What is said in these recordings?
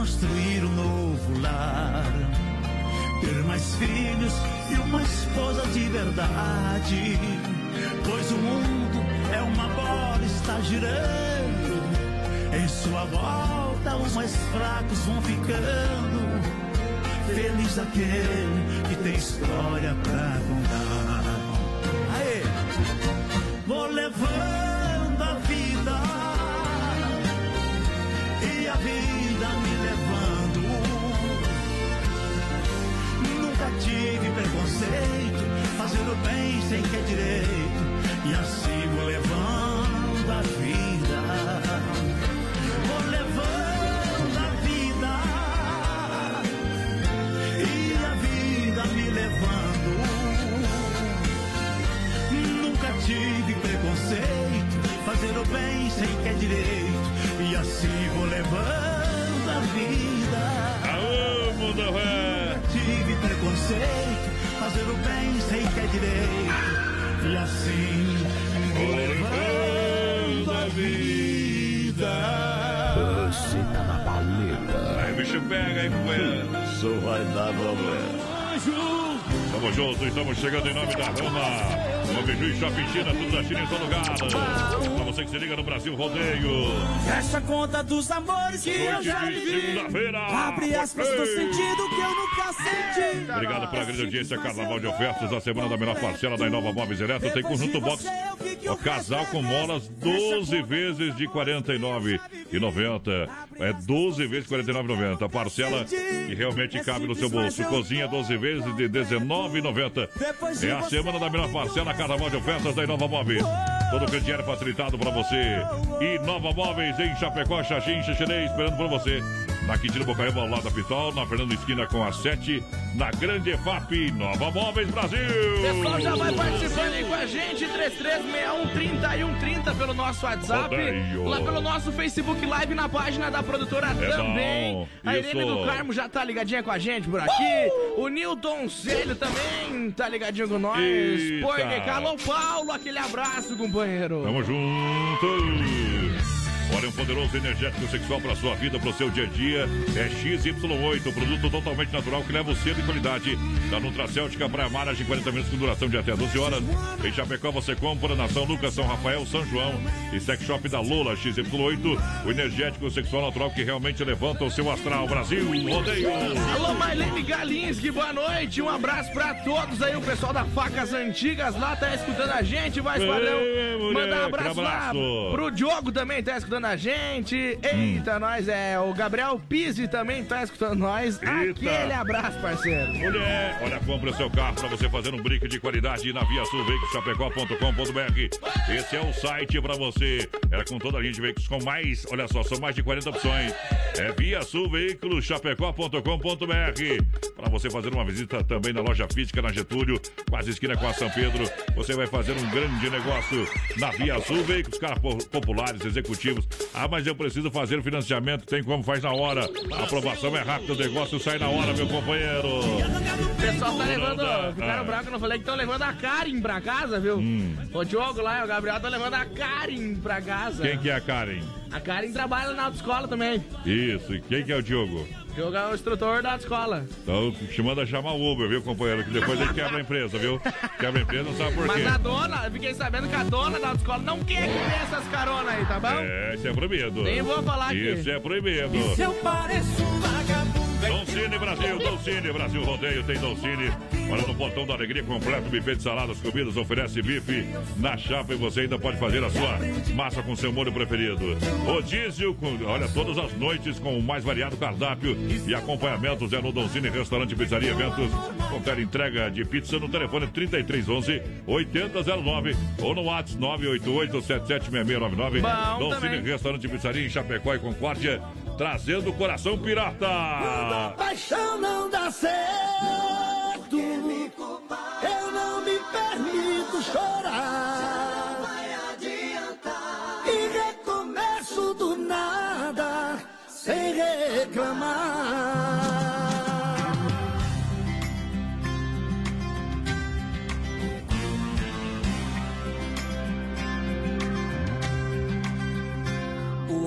construir um novo lar. Ter mais filhos e uma esposa de verdade. Pois o mundo é uma bola, está girando. Em sua volta, os mais fracos vão ficando. Feliz aquele que tem história pra contar. Aê! Vou levando a vida e a vida tive preconceito, fazendo bem sem que é direito, e assim vou levando a vida. Vou levando a vida e a vida me levando. Nunca tive preconceito, fazer o bem sem que é direito, e assim vou levando a vida. Mundo Nunca tive preconceito, fazer o bem sem que é direito, e assim vou levando a vida. Você tá na paleta. Aí, bicho pega, hein, companheiro? Isso vai dar problema. Tamo junto, estamos chegando em nome da Rama. No Biju e Shopping China, tudo da China em todo lugar. Pra você que se liga no Brasil Rodeio. Fecha conta dos amores que eu Noite já de vivi. segunda-feira. Abre aspas do sentido que eu nunca senti. Obrigado pela grande audiência. Carnaval de ofertas da semana da menor parcela da Inova Móveis Eletro. Tem conjunto box. O casal com molas 12 vezes de R$ 49,90. É 12 vezes R$ 49,90. A parcela que realmente cabe no seu bolso. Cozinha 12 vezes de R$ 19,90. É a semana da menor parcela. Carnaval de ofertas da Inova Móveis. Todo o crediário facilitado para você. Inova Móveis em Chapecó, Xaxim, Xixerê, esperando por você. Na Quintino Bocaíba, ao lado da Pitol, na Fernando Esquina com a 7, na Grande EFAP, Nova Móveis Brasil. Pessoal já vai participando aí com a gente, 3361 pelo nosso WhatsApp, Rodeio. lá pelo nosso Facebook Live na página da produtora É também. bom, A isso. Irene do Carmo já tá ligadinha com a gente por aqui. O Nilton Célio também tá ligadinho com nós. Eita. Porque alô Paulo, aquele abraço, companheiro. Tamo junto. Olha, um poderoso energético sexual para sua vida, para o seu dia a dia. É XY8, produto totalmente natural que leva o selo e qualidade da Nutracêutica Praia Maras de 40 minutos com duração de até 12 horas. Em Chapecó você compra na São Lucas, São Rafael, São João e Sex Shop da Lola XY8, o energético sexual natural que realmente levanta o seu astral. Brasil, rodeio. Alô, Marlene Galinski, boa noite. Um abraço pra todos aí. O pessoal da Facas Antigas lá tá escutando a gente. Vai, moleque, Mandar um abraço, lá abraço. pro Diogo também tá escutando a gente. Eita, nós. É, o Gabriel Pizzi também tá escutando nós. Aquele abraço, parceiro. Mulher, olha, compre o seu carro para você fazer um brinque de qualidade na Via Sul Veículos.chapecó.com.br. Esse é o site para você. Era com toda a linha de veículos com mais, olha só, são mais de 40 opções. É Via Sul Veículos Chapecó.com.br. Para você fazer uma visita também na loja física na Getúlio, quase esquina com a São Pedro. Você vai fazer um grande negócio na Via Sul Veículos, caras po- populares, executivos. Ah, mas eu preciso fazer o financiamento, tem como faz na hora. A aprovação é rápida, o negócio sai na hora, meu companheiro. O pessoal tá levando. Ficaram Ah. bravos que eu não falei que estão levando a Karen pra casa, viu? O Diogo lá e o Gabriel estão levando a Karen pra casa. Hum. Quem que é a Karen? A Karen trabalha na autoescola também. Isso, e quem que é o Diogo? É o instrutor da autoescola. Então, te manda chamar o Uber, viu, companheiro? Que depois ele quebra a empresa, viu? Quebra a empresa, não sabe por quê. Mas a dona, eu fiquei sabendo que a dona da autoescola não quer que dê essas caronas aí, tá bom? É, isso é proibido. Nem vou falar aqui. Isso é proibido. Se eu pareço um Dolcine Brasil, Dolcine Brasil Rodeio tem Dolcine. Olha no portão da alegria completo, buffet de saladas, comidas, oferece bife na chapa e você ainda pode fazer a sua massa com seu molho preferido. Rodízio, com, olha, todas as noites com o mais variado cardápio e acompanhamentos é no Dolcine Restaurante Pizzaria Eventos. Confere entrega de pizza no telefone 3311 8009 ou no WhatsApp 988 776699. Bom Dolcine também. Restaurante Pizzaria em Chapecó e Concórdia, trazendo o coração pirata. Paixão não dá certo. Eu não me permito chorar. E recomeço do nada, sem reclamar.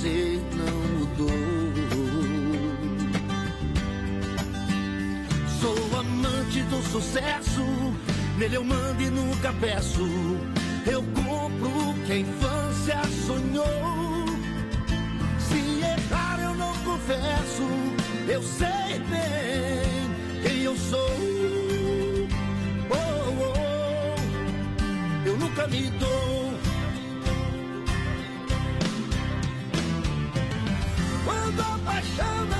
Você não mudou. Sou amante do sucesso, nele eu mando e nunca peço. Eu compro o que a infância sonhou. Se errar eu não confesso, eu sei bem quem eu sou. Oh, oh, oh. Eu nunca me dou. Quando a paixão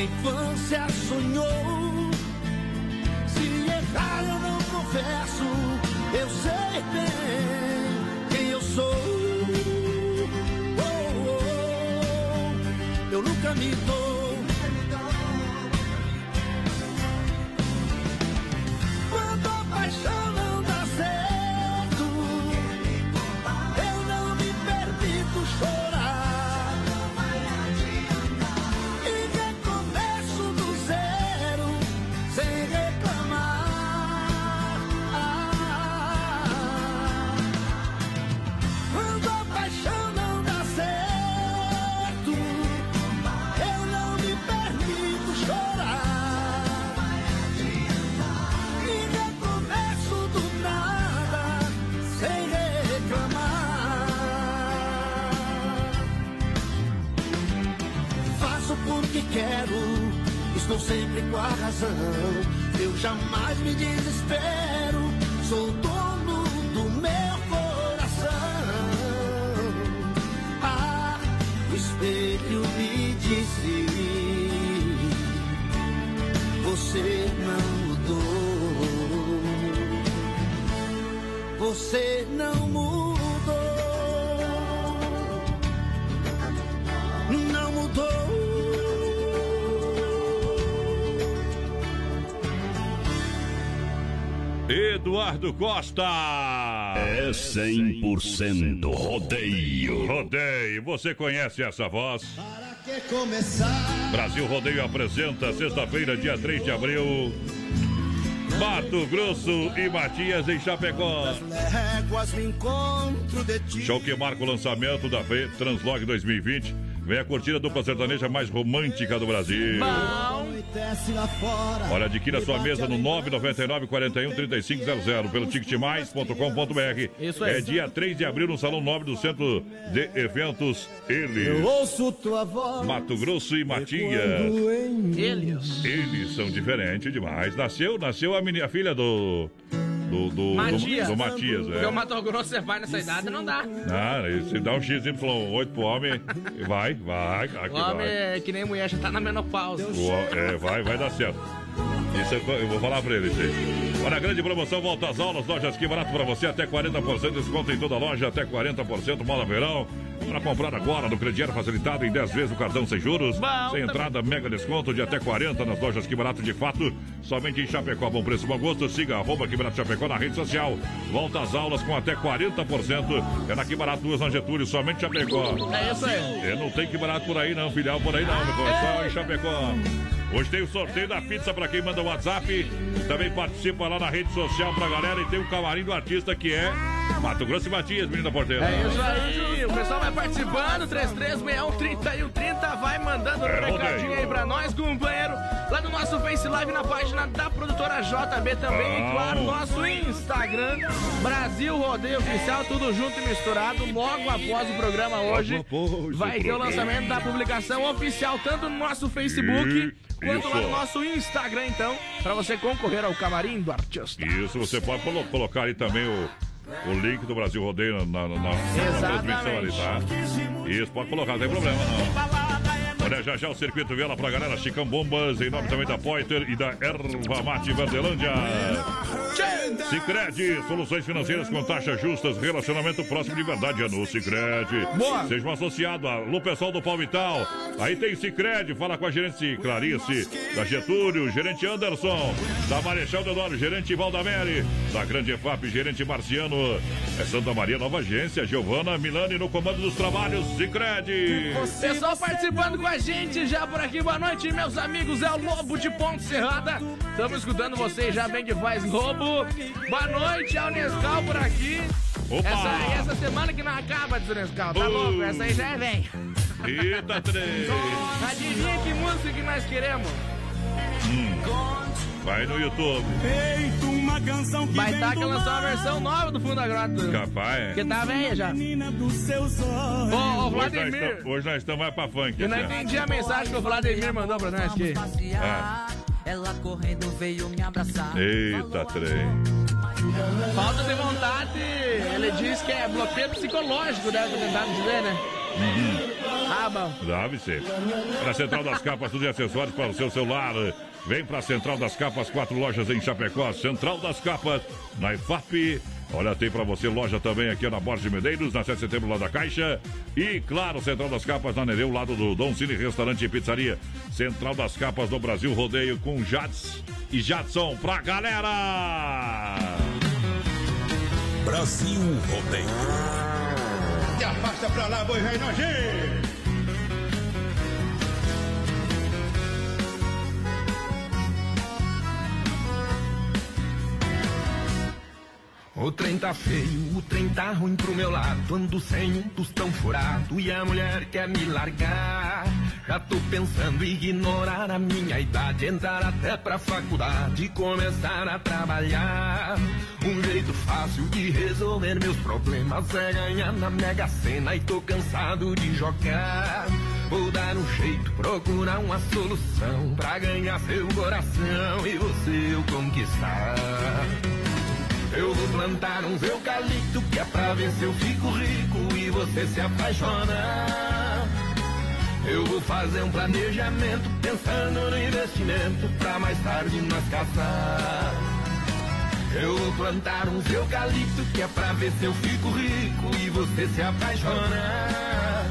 Infância sonhou. Se errar eu não confesso, eu sei bem quem eu sou. Oh, oh, eu nunca me dou. Quero, estou sempre com a razão. Eu jamais me desespero, sou dono do meu coração. Ah, o espelho me disse: Você não mudou. Você não Eduardo Costa. É 100% rodeio. Rodeio, você conhece essa voz? Para que começar? Brasil Rodeio apresenta sexta-feira, dia 3 de abril. Mato Grosso e Matias em Chapecó. Léguas me encontro de ti. Show que marca o lançamento da Translog 2020. Vem a curtida a dupla sertaneja mais romântica do Brasil. Anoitece lá fora. Olha, adquira sua mesa no 999 41 3500 pelo ticketmais.com.br. Isso aí. É dia 3 de abril no Salão Nobre do Centro de Eventos Eles. Eu ouço tua voz. Mato Grosso e Matias. Eles. Eles são diferentes demais. Nasceu, nasceu a, menina, a filha do. Do, do, Matias. do, do Matias, Porque o é. Mato Grosso você vai nessa idade, não dá. Ah, se dá um XY8 pro homem, vai, vai, O homem vai. é que nem mulher, já tá na menopausa. O- é, vai, vai dar certo. Isso eu, eu vou falar pra ele, isso aí. Olha, a grande promoção, volta às aulas, lojas que barato pra você, até 40% de desconto em toda a loja, até 40%, moda verão. Para comprar agora no crediário facilitado em 10 vezes o cartão sem juros. Bom, sem entrada, mega desconto de até 40 nas lojas Que Barato de fato. Somente em Chapecó, bom preço, bom gosto. Siga arroba Que Barato Chapecó na rede social. Volta às aulas com até 40%. É na Que Barato, duas na Getúlio, somente Chapecó. É isso aí. É, não tem Que Barato por aí não, filial por aí não, meu. É só em Chapecó. Hoje tem o sorteio da pizza para quem manda o WhatsApp. Também participa lá na rede social pra galera. E tem o camarim do artista que é Mato Grosso e Matias, menina porteira. É isso aí, o pessoal vai participando, 3361 vai mandando um É, recadinho aí pra nós, companheiro. Lá no nosso Face Live, na página da produtora JB também, e claro, nosso Instagram, Brasil Rodeio Oficial, tudo junto e misturado. Logo após o programa hoje, vai ter o lançamento da publicação oficial, tanto no nosso Facebook, E- quanto lá no nosso Instagram, então, pra você concorrer ao camarim do artista. Isso, você pode colo- colocar aí também o, o link do Brasil Rodeio na, na, na- na transmissão ali, tá? Isso, pode colocar, não tem problema não. Olha, já já o circuito vela pra galera, Chicão Bombas, em nome também da Poiter e da Erva Mate Verdelândia. Cicred, soluções financeiras com taxas justas, relacionamento próximo de verdade é no Cicred. Boa. Seja um associado, alô pessoal do Palmital. Aí tem Cicred, fala com a gerente Clarice, da Getúlio, gerente Anderson, da Marechal Deodoro, gerente Valdamere, da Grande EFAP, gerente Marciano. É Santa Maria, nova agência, Giovana Milani no comando dos trabalhos, Cicred. Pessoal participando com a gente já por aqui. Boa noite, meus amigos. É o Lobo de Ponte Serrada. Estamos escutando vocês já bem que faz, Lobo. Boa noite, é o Nescau por aqui. Opa! Essa, essa semana que não acaba de Nescau, tá Uh. louco? Essa aí já é velha. Eita, três. Adivinha que música que nós queremos? Vai no YouTube. Feito uma canção que Vai estar que do lançar uma mar, versão nova do Fundo da Grota. Capaz. Que tá velha já. menina dos seus olhos. Ô, ô, Hoje nós, Vladimir. estamos, hoje nós estamos mais pra funk. Eu não entendi a mensagem que o Vladimir mandou pra nós aqui. Ela correndo veio me abraçar. Eita, trem. Falta de vontade, ele diz que é bloqueio psicológico, deve ter tentado dizer, né? Ah, bom. Deve ser. Para a Central das Capas, tudo de acessórios para o seu celular. Vem para a Central das Capas, quatro lojas em Chapecó. Central das Capas, na IFAP. Olha, tem para você loja também aqui na Borges de Medeiros, na 7 de setembro, lá da Caixa. E, claro, Central das Capas, na Nereu, lado do Dom Cine Restaurante e Pizzaria. Central das Capas do Brasil Rodeio com Jades e Jadson pra galera! Brasil Rodeio. Se afasta pra lá, boi velho nojento. O trem tá feio, o trem tá ruim pro meu lado. Ando sem um tostão furado e a mulher quer me largar. Já tô pensando em ignorar a minha idade, entrar até pra faculdade e começar a trabalhar. Um jeito fácil de resolver meus problemas é ganhar na Mega Sena e tô cansado de jogar. Vou dar um jeito, procurar uma solução pra ganhar seu coração e você eu conquistar. Eu vou plantar uns eucalipto que é pra ver se eu fico rico e você se apaixona. Eu vou fazer um planejamento pensando no investimento pra mais tarde nós casar. Eu vou plantar uns eucalipto que é pra ver se eu fico rico e você se apaixona.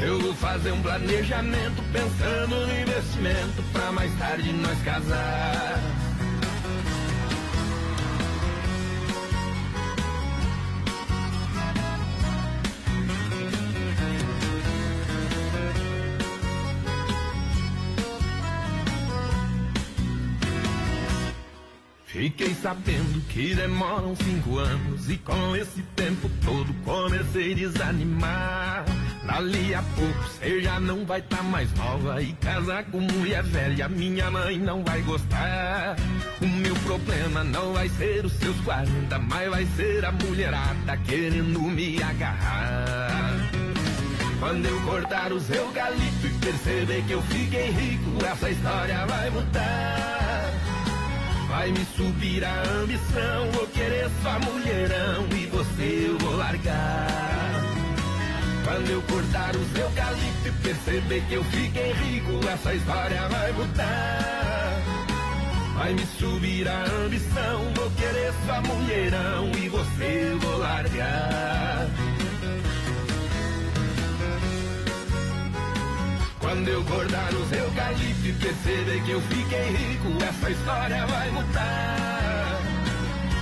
Eu vou fazer um planejamento pensando no investimento pra mais tarde nós casar. Fiquei sabendo que demoram cinco anos e com esse tempo todo comecei a desanimar. Dali a pouco você já não vai tá mais nova e casar com mulher velha minha mãe não vai gostar. O meu problema não vai ser os seus 40, mas vai ser a mulherada querendo me agarrar. Quando eu cortar os eucalipto e perceber que eu fiquei rico, essa história vai mudar. Vai me subir a ambição, vou querer só mulherão e você eu vou largar. Quando eu cortar os eucalipto e perceber que eu fiquei rico, essa história vai mudar. Vai me subir a ambição, vou querer só mulherão e você eu vou largar. Quando eu cortar os eucaliptos e perceber que eu fiquei rico, essa história vai mudar.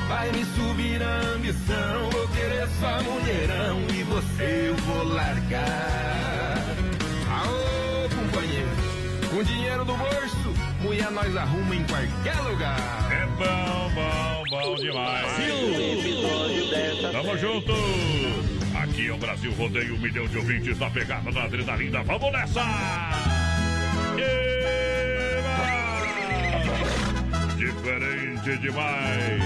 Vai me subir a ambição, vou querer só mulherão e você eu vou largar. Aô, companheiro, com dinheiro do bolso, mulher nós arruma em qualquer lugar. É bom, bom, bom demais. Tamo junto. Aqui é o Brasil Rodeio, um milhão de ouvintes na pegada da adrenalina. Vamos nessa! Eba! Diferente demais.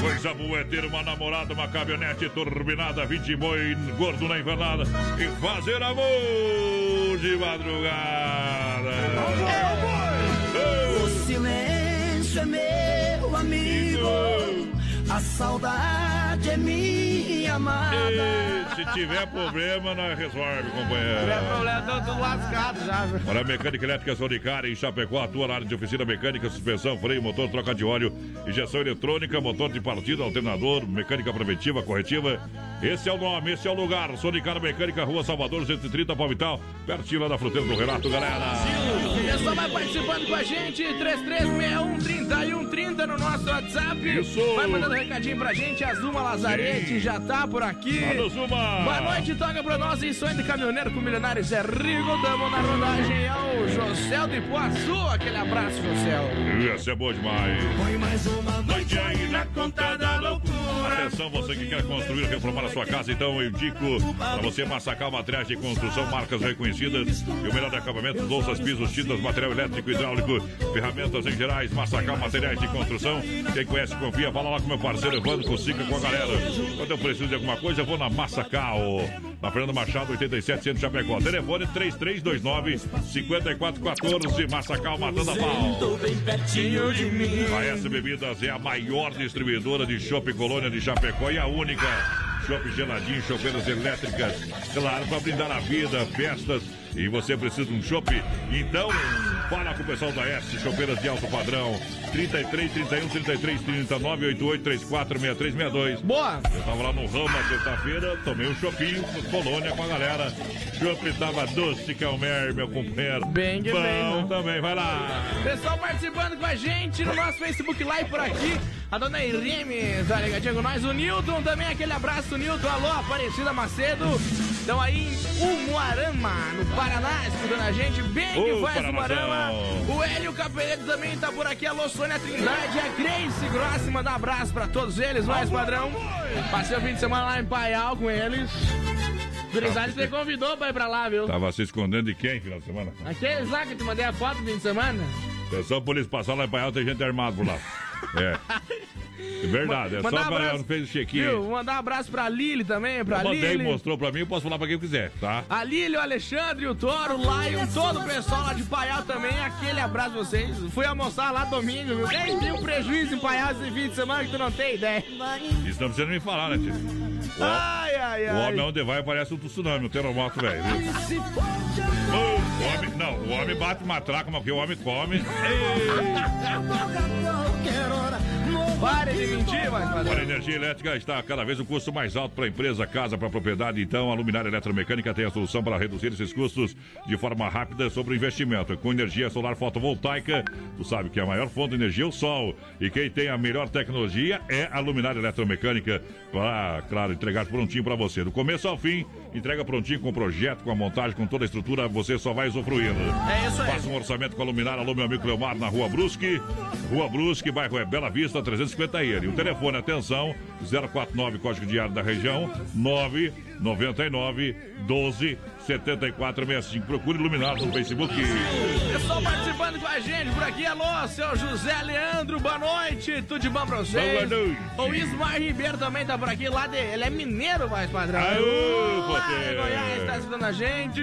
Coisa boa é ter uma namorada, uma caminhonete turbinada, 20 boi gordo na invernada e fazer amor de madrugada. O silêncio é meu amigo, a saudade é minha amada. E se tiver problema, nós resolve, companheiro. Não é problema, tô tudo lascado já, viu? Para a Mecânica Elétrica Sonicari, em Chapecó, atua na área de oficina mecânica, suspensão, freio, motor, troca de óleo, injeção eletrônica, motor de partida, alternador, mecânica preventiva, corretiva. Esse é o nome, esse é o lugar. Sonicari Mecânica, Rua Salvador, 130, Palmital, pertinho lá da fruteira do Renato, galera. O pessoal vai participando com a gente, 3361-3130 no nosso WhatsApp. Isso. Vai mandando recadinho pra gente, a Zuma Lazarete Sim. já tá por aqui. Alô, Zuma. Boa noite, toca pra nós em sonho de caminhoneiro com milionário Zé Rigo. Tamo na rodagem ao José de Poaçu. Aquele abraço, José. Esse é bom demais. Põe mais uma Noite aí na conta da loucura. Atenção, você que quer construir reformar a sua casa, então eu indico para você massacar materiais de construção, marcas reconhecidas e o melhor de acabamento, louças, pisos, tintas, material elétrico, hidráulico, ferramentas em gerais, massacar materiais de construção. Quem conhece, confia, fala lá com meu parceiro Evandro, consiga com a galera. Quando eu preciso de alguma coisa, eu vou na Massacal. Na Fernando Machado, 87, Centro Chapecó. Telefone 3329 5414, Massacal matando a pau. A S Bebidas é a maior distribuidora de chopp Colônia de Chapecó e a única. Chopp geladinho, chopeiras elétricas. Claro, para brindar a vida, festas. E você precisa de um chopp? Então, fala com o pessoal da S, chopeiras de alto padrão. 33, 31, 33, 30, 988, 34, 6362. Boa! Eu tava lá no Rama sexta-feira, tomei um chopinho, colônia com a galera. Chopp tava doce, Calmer, meu companheiro. Bem que Bom bem, né? também, vai lá. Pessoal participando com a gente no nosso Facebook Live por aqui. A dona Irene tá ligadinha com nós. O Nilton também, aquele abraço, Nilton. Alô, Aparecida Macedo. Estão aí em Umuarama, no Paraná, escutando a gente. Bem que faz Paranazão. Umuarama. O Hélio Capeleto também tá por aqui. Alô, Sônia Trindade. A Grace Grossi, manda um abraço pra todos eles. Mais padrão. Passei o fim de semana lá em Paial com eles. Gurizada, você convidou pra ir pra lá, viu? Tava se escondendo de quem final de semana? Aqueles lá que eu te mandei a foto no fim de semana. Atenção, polícia passar lá em Paial, tem gente armada por lá. É. É verdade, é só Mandar um pra abraço- não fez o. Vou mandar um abraço pra Lili também, pra Eu mandei, Lili. mostrou pra mim, eu posso falar pra quem eu quiser, tá? A Lili, o Alexandre, o Toro, o Lion, todo o pessoal lá de Paial também. Aquele abraço pra vocês. Fui almoçar lá domingo, viu? Ei, tem um prejuízo em Paial esse fim de semana que tu não tem ideia. Isso não precisa me falar, né, tio? O, Ai, ai, o homem ai. onde vai parece um tsunami, um terremoto, velho. viu? O homem, não, o homem bate matraca, mas o que o homem come. Pare de mentir, mas a energia elétrica está cada vez o custo mais alto para a empresa, casa, para a propriedade. Então, a Luminária Eletromecânica tem a solução para reduzir esses custos de forma rápida sobre o investimento. Com energia solar fotovoltaica, tu sabe que a maior fonte de energia é o sol. E quem tem a melhor tecnologia é a Luminária Eletromecânica. Para, claro, entregar prontinho para você. Do começo ao fim, entrega prontinho com o projeto, com a montagem, com toda a estrutura, você só vai usufruir. É isso aí. Faça um orçamento com a Luminária. Alô, meu amigo Leomar, na Rua Brusque. Rua Brusque, bairro é Bela Vista, 350 ele. O telefone, atenção, 049, código diário da região, 999 12 7465. Procure Luminar no Facebook. Pessoal participando com a gente por aqui. Alô, seu José Leandro, boa noite. Tudo de bom pra vocês? Boa noite. O Ismar Ribeiro também tá por aqui. Lá de... Ele é mineiro, mais padrão. Aô, Lá de Goiás, tá escutando a gente.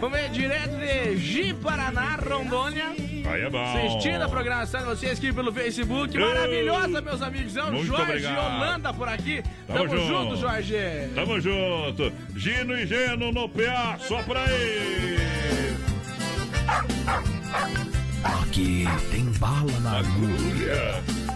Vamos ver direto de Ji, Paraná, Rondônia. Aí é bom. Assistindo a programação de vocês aqui pelo Facebook. Maravilhosa, meus amigos. É o Muito Jorge obrigado. Holanda por aqui. Tamo Tamo, junto. junto, Jorge. Tamo junto. Gino e Geno no PA, só pra aí. Aqui tem bala na agulha.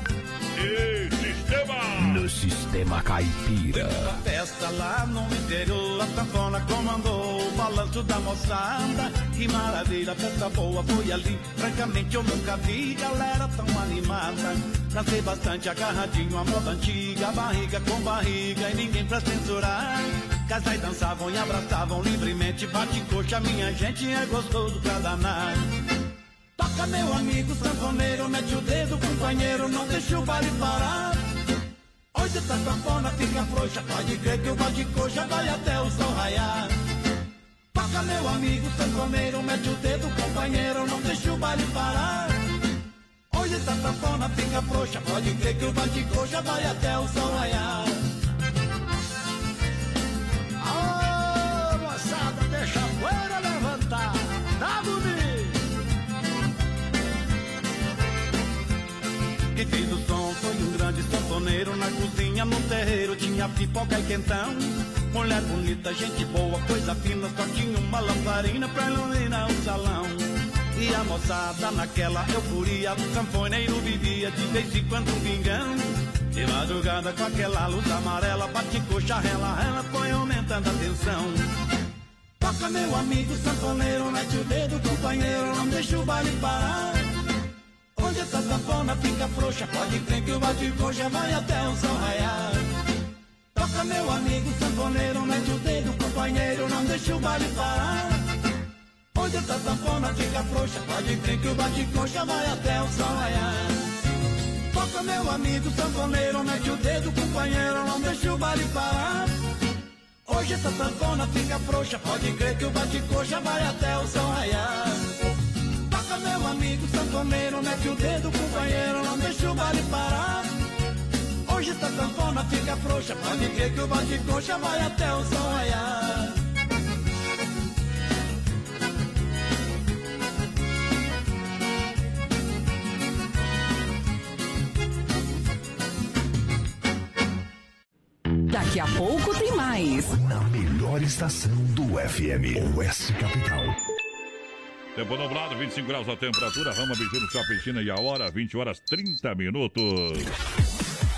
Sistema. Sistema Caipira. festa lá no interior, a sanfona comandou o balanço da moçada. Que maravilha, festa boa foi ali. Francamente eu nunca vi galera tão animada. Dancei bastante agarradinho, a moda antiga, barriga com barriga e ninguém pra censurar. Casais dançavam e abraçavam livremente, bate coxa, minha gente é gostoso pra danar. Toca meu amigo sanfoneiro, mete o dedo, companheiro, não deixa o baile parar. Hoje essa sanfona fica frouxa, pode crer que o bate coxa vai até o sol raiar. Toca meu amigo sanfoneiro, mete o dedo, companheiro, não deixa o baile parar. Hoje essa sanfona fica frouxa, pode crer que o bate coxa vai até o sol raiar. Sanfoneiro Na cozinha, no terreiro, tinha pipoca e quentão. Mulher bonita, gente boa, coisa fina Só tinha uma lamparina pra iluminar o salão. E a moçada naquela euforia O sanfoneiro vivia de vez em quando um pingão De madrugada com aquela luz amarela Bate coxa, rela, rela, foi aumentando a tensão. Toca meu amigo sanfoneiro, mete o dedo companheiro Não deixa o baile parar Onde essa sanfona fica frouxa, pode crer que o bate-coxa vai até o sol raiar. Toca meu amigo sanfoneiro, mete o dedo, companheiro, não deixa o baile parar. Onde essa sanfona fica frouxa, pode crer que o bate-coxa vai até o sol raiar. Toca meu amigo sanfoneiro, mete o dedo, companheiro, não deixa o baile parar. Hoje essa sanfona fica frouxa, pode crer que o bate-coxa vai até o sol raiar. Meu amigo sanfoneiro, mete o dedo, companheiro, não deixa o baile parar. Hoje essa sanfona fica frouxa, pode crer que o bate-coxa vai até o sol raiar. Daqui a pouco tem mais. Na melhor estação do FM, Oeste Capital. Tempo nublado, 25 graus a temperatura, Rama Biju no Shopping China e a hora, 20 horas 30 minutos.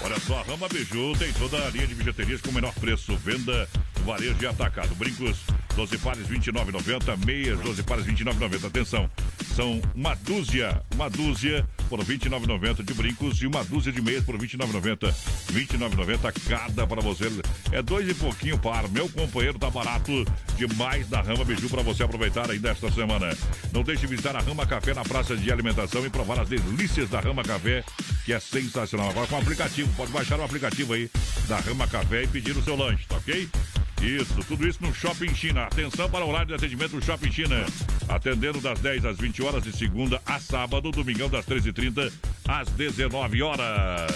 Olha só, a Rama Biju tem toda a linha de bijuterias com menor preço, venda, varejo e atacado. Brincos, 12 pares 29,90, meias, 12 pares 29,90. Atenção, são uma dúzia, uma dúzia por 29,90 de brincos e uma dúzia de meias por 29,90. 29,90 cada para você. É dois e pouquinho par. Meu companheiro tá barato demais da Rama Biju para você aproveitar ainda esta semana. Não deixe de visitar a Rama Café na praça de alimentação e provar as delícias da Rama Café, que é sensacional. Agora com o aplicativo, pode baixar o aplicativo aí da Rama Café e pedir o seu lanche, tá ok? Isso, tudo isso no Shopping China. Atenção para o horário de atendimento do Shopping China. Atendendo das 10 às 20 horas de segunda a sábado, domingão das 13h30 às 19 horas.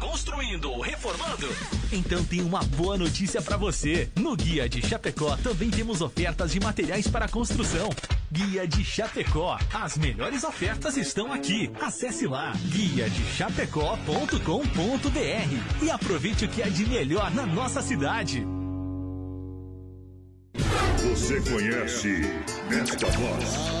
Construindo, reformando? Então tem uma boa notícia para você. No Guia de Chapecó também temos ofertas de materiais para construção. Guia de Chapecó. As melhores ofertas estão aqui. Acesse lá guiadechapecó.com.br e aproveite o que há de melhor na nossa cidade. Você conhece esta voz?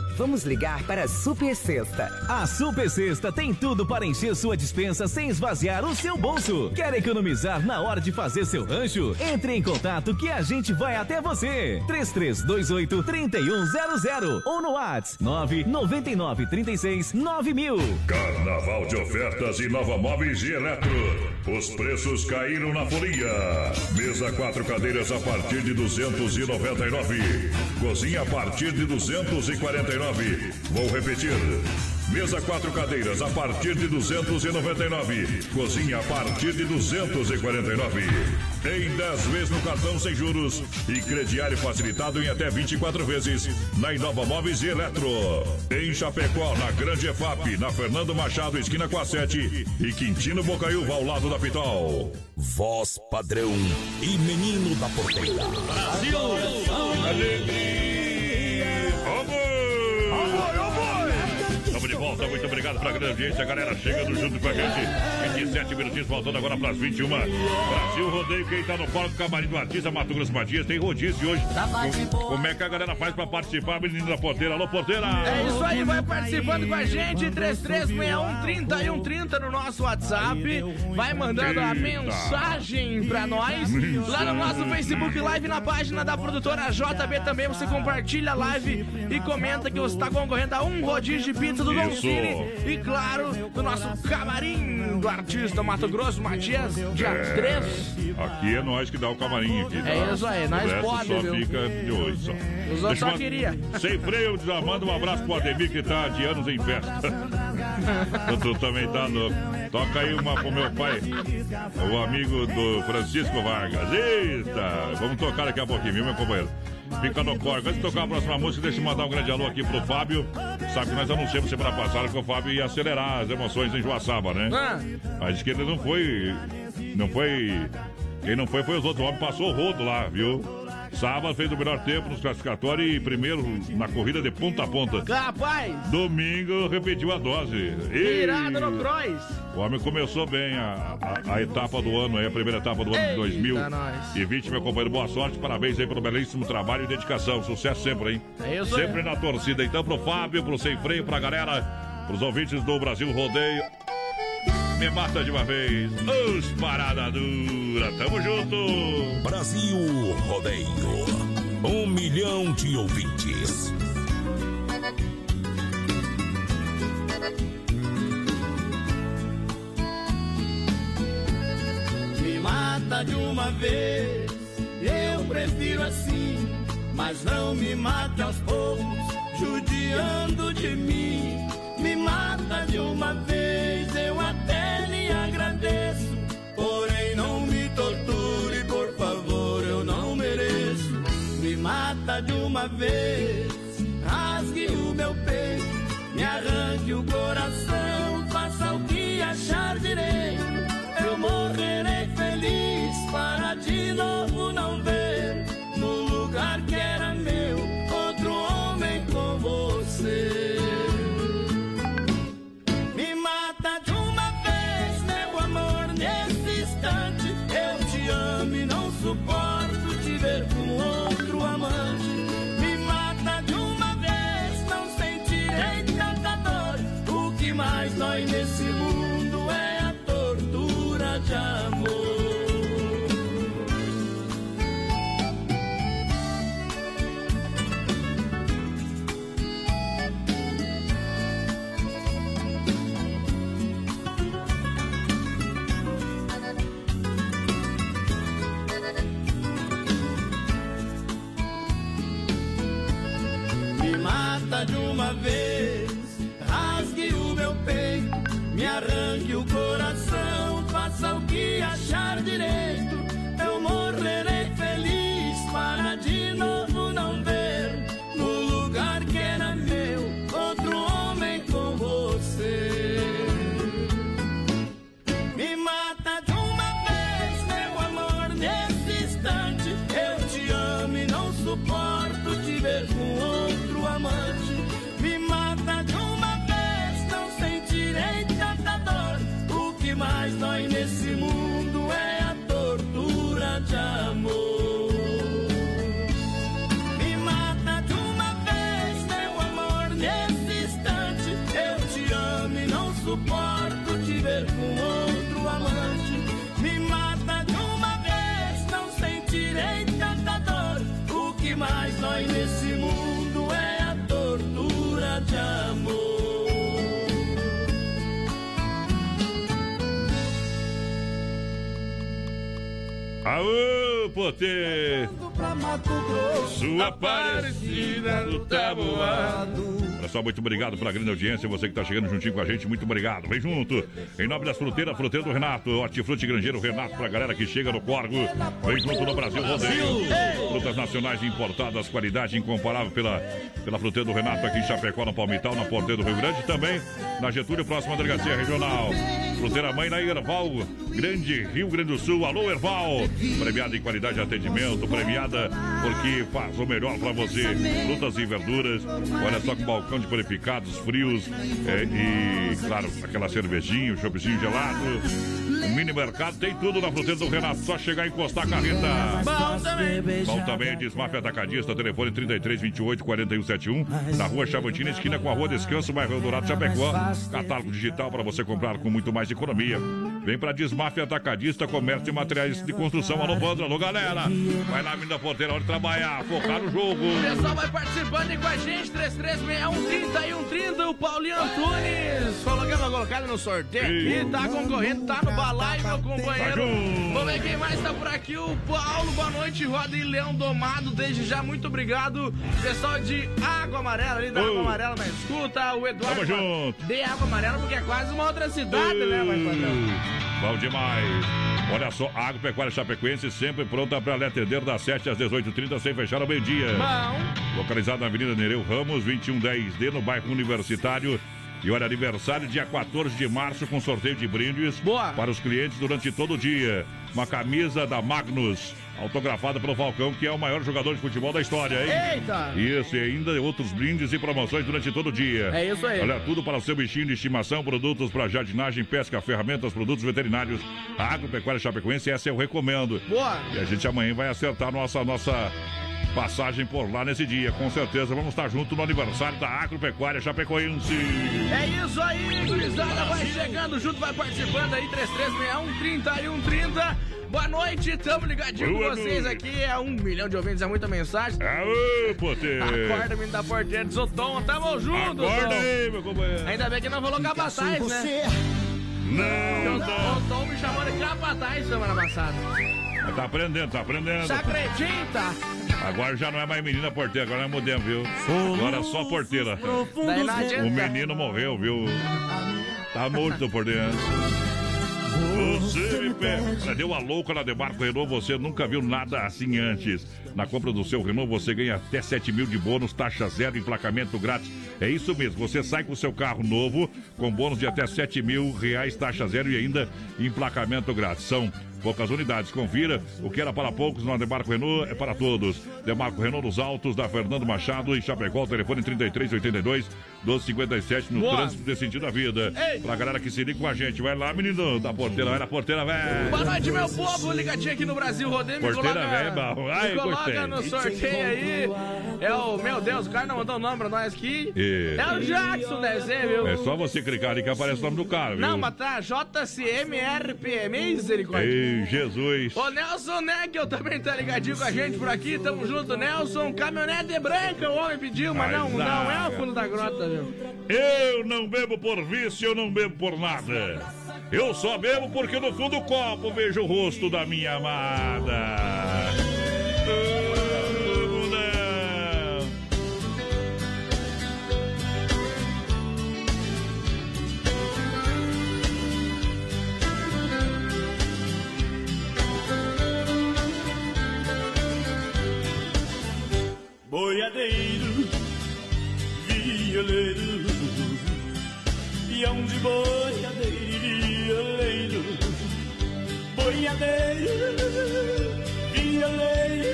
Vamos ligar para a Super Sexta. A Super Sexta tem tudo para encher sua dispensa sem esvaziar o seu bolso. Quer economizar na hora de fazer seu rancho? Entre em contato que a gente vai até você. 3328 3100 ou no WhatsApp 999 36 9000. Carnaval de ofertas e Nova Móveis e Eletro. Os preços caíram na folia. Mesa quatro cadeiras a partir de 299. Cozinha a partir de 249. Vou repetir. Mesa quatro cadeiras a partir de 299. Cozinha a partir de 249. Em 10 vezes no cartão sem juros e crediário facilitado em até 24 vezes na Inova Móveis e Eletro. Em Chapecó, na Grande EFAP, na Fernando Machado, esquina com a 7 e Quintino Bocaiúva ao lado da Pitol. Voz padrão e menino da porteira. Brasil! Alegria! Obrigado pela grande audiência, a galera chegando junto com a gente. 27 minutinhos, faltando agora para as 21. Brasil Rodeio, quem tá no palco, camarim do artista Mato Grosso Matias, tem rodízio hoje. Com- Como é que a galera faz para participar, menino da porteira? Alô, porteira! É isso aí, vai participando com a gente, 3361 3130 no nosso WhatsApp. Vai mandando a mensagem pra nós. Lá no nosso Facebook Live, na página da produtora JB também, você compartilha a live e comenta que você está concorrendo a um rodízio de pizza do Don Isso. Cine. E claro, do nosso camarim do artista Mato Grosso Matias, dia 3. Aqui é nós que dá o camarim aqui. tá? É isso aí, nós O pode, só viu? fica de hoje só. outros Deixa só queria. Sem freio, já manda um abraço pro Ademir que tá de anos em festa. tu também tá louco. Toca aí uma pro meu pai, o amigo do Francisco Vargas. Eita! Vamos tocar daqui a pouquinho, viu, meu companheiro? Fica no corpo. Antes de tocar a próxima música, deixa eu mandar um grande alô aqui pro Fábio. Sabe que nós anunciamos semana passada que o Fábio ia acelerar as emoções em Joaçaba, né? Ah. Mas que ele não foi. Não foi. Quem não foi foi os outros. O homem passou o rodo lá, viu? Sábado fez o melhor tempo nos classificatórios e primeiro na corrida de ponta a ponta. Rapaz, Domingo repetiu a dose. Ei! virada no Cross. O homem começou bem a, a- a etapa do ano, aí, a primeira etapa do ano de Eita, 2020. Meu companheiro, boa sorte, parabéns aí pelo belíssimo trabalho e dedicação. Sucesso sempre, hein? É isso aí. sempre na torcida. Então, pro Fábio, pro Sem Freio, pra galera, pros ouvintes do Brasil Rodeio. Me mata de uma vez. Os Parada Dura, tamo junto. Brasil Rodeio. Um milhão de ouvintes. Me mata de uma vez, eu prefiro assim. Mas não me mate aos poucos, judiando de mim. Me mata de uma vez, eu até uma vez, rasgue o meu peito, me arranque o coração, Aô, Potê! Sua Aparecida do Taboado. Pessoal, muito obrigado pela grande audiência. Você que está chegando juntinho com a gente, muito obrigado. Vem junto. Em nome das fruteiras, fruteira do Renato, Hortifruti Grangeiro Renato, pra galera que chega no Corgo. Vem junto no Brasil Rodeio. Frutas nacionais importadas, qualidade incomparável pela, pela fruteira do Renato aqui em Chapecó, no Palmital, na Porteira do Rio Grande. Também na Getúlio, próxima delegacia regional. Fruteira Mãe na Erval, Grande Rio Grande do Sul. Alô, Erval. Premiada em qualidade de atendimento, premiada porque faz o melhor pra você. Frutas e verduras. Olha só que balcão de purificados, frios é, e, claro, aquela cervejinha, choppzinho gelado. O mini mercado tem tudo na fruteira do Renato. Só chegar e encostar a carreta. Bom também. Bom também, Desmafia Atacadista, telefone 33 28 41 71, na rua Chavantina, esquina com a rua Descanso, bairro Eldorado, Chapecó. Catálogo digital para você comprar com muito mais economia. Vem pra Desmafia Atacadista, comércio de materiais de construção. Alô, Vandro, alô, galera. Vai lá, menina porteira, hora de trabalhar, focar no jogo. O pessoal vai participando aí com a gente, 3361 30 e 130. O Paulinho Antunes colocando a colocada no sorteio aqui, tá concorrendo, tá no balaio, meu companheiro. Vamos ver quem mais tá por aqui. O Paulo, boa noite, Roda e Leão Domado. Desde já, muito obrigado. Pessoal de Água Amarela, ali da Ô. Água Amarela na escuta. O Eduardo. Tamo junto. De Água Amarela, porque é quase uma outra cidade, né, mais padrão? Bom demais. Olha só, Agropecuária Chapecoense sempre pronta para lhe atender das 7 às 18h30 sem fechar ao meio-dia. Localizado na Avenida Nereu Ramos, 2110D, no bairro Universitário. E olha, aniversário dia 14 de março com sorteio de brindes Boa. para os clientes durante todo o dia. Uma camisa da Magnus, autografada pelo Falcão, que é o maior jogador de futebol da história, hein? Eita! Isso, e ainda outros brindes e promoções durante todo o dia. É isso aí. Olha, tudo para o seu bichinho de estimação, produtos para jardinagem, pesca, ferramentas, produtos veterinários. Agropecuária Chapecoense, essa eu recomendo. Boa. E a gente amanhã vai acertar nossa nossa passagem por lá nesse dia. Com certeza vamos estar junto no aniversário da Agropecuária Chapecoense. É isso aí, gurizada. Vai chegando junto, vai participando aí. 3361 30 e 130. Boa noite, tamo ligadinho Boa com vocês noite. aqui. É um milhão de ouvintes, é muita mensagem. Aô, Potê! Acorda, menino da porteira de Sotom. Tamo junto, Acorda Tom. aí, meu companheiro. Ainda bem que não falou capataz, né? Não, não. o Tom me chamou de capataz semana passada. Mas Tá aprendendo, tá aprendendo. Você acredita? Agora já não é mais menina porteira, agora é mudemos, viu? Agora é só porteira. O menino morreu, viu? Tá morto por dentro. Você me pega. Deu a louca na Demarco Renault, você nunca viu nada assim antes. Na compra do seu Renault, você ganha até 7 mil de bônus, taxa zero, emplacamento grátis. É isso mesmo, você sai com o seu carro novo, com bônus de até 7 mil reais, taxa zero e ainda emplacamento grátis. São poucas unidades. Confira o que era para poucos na Demarco Renault é para todos. Demarco Renault nos Altos da Fernando Machado em Chapecó, telefone 3382 1257 no Boa. trânsito desse sentido da vida. Ei. Pra galera que se liga com a gente, vai lá, menino da porteira, vai na porteira, velho. Boa noite, meu povo. Ligadinho aqui no Brasil. Rodeio, me Porteira coloca, bom. Ai, me coloca gostei. no sorteio aí. É o, meu Deus, o cara não mandou o nome pra nós aqui. E- É o Jackson, deve ser, viu? É só você clicar ali que aparece o nome do cara, viu? Não, mas tá JCMRP, misericórdia. Ei, Jesus. Ô Nelson Neckel também tá ligadinho com a gente por aqui, tamo junto, Nelson. Caminhonete branca, o homem pediu, mas Ai, não, não é o fundo da grota? Eu não bebo por vício, eu não bebo por nada. Eu só bebo porque no fundo do copo vejo o rosto da minha amada. Boiadeiro, violeiro, peão de boiadeiro violeiro, boiadeiro, violeiro,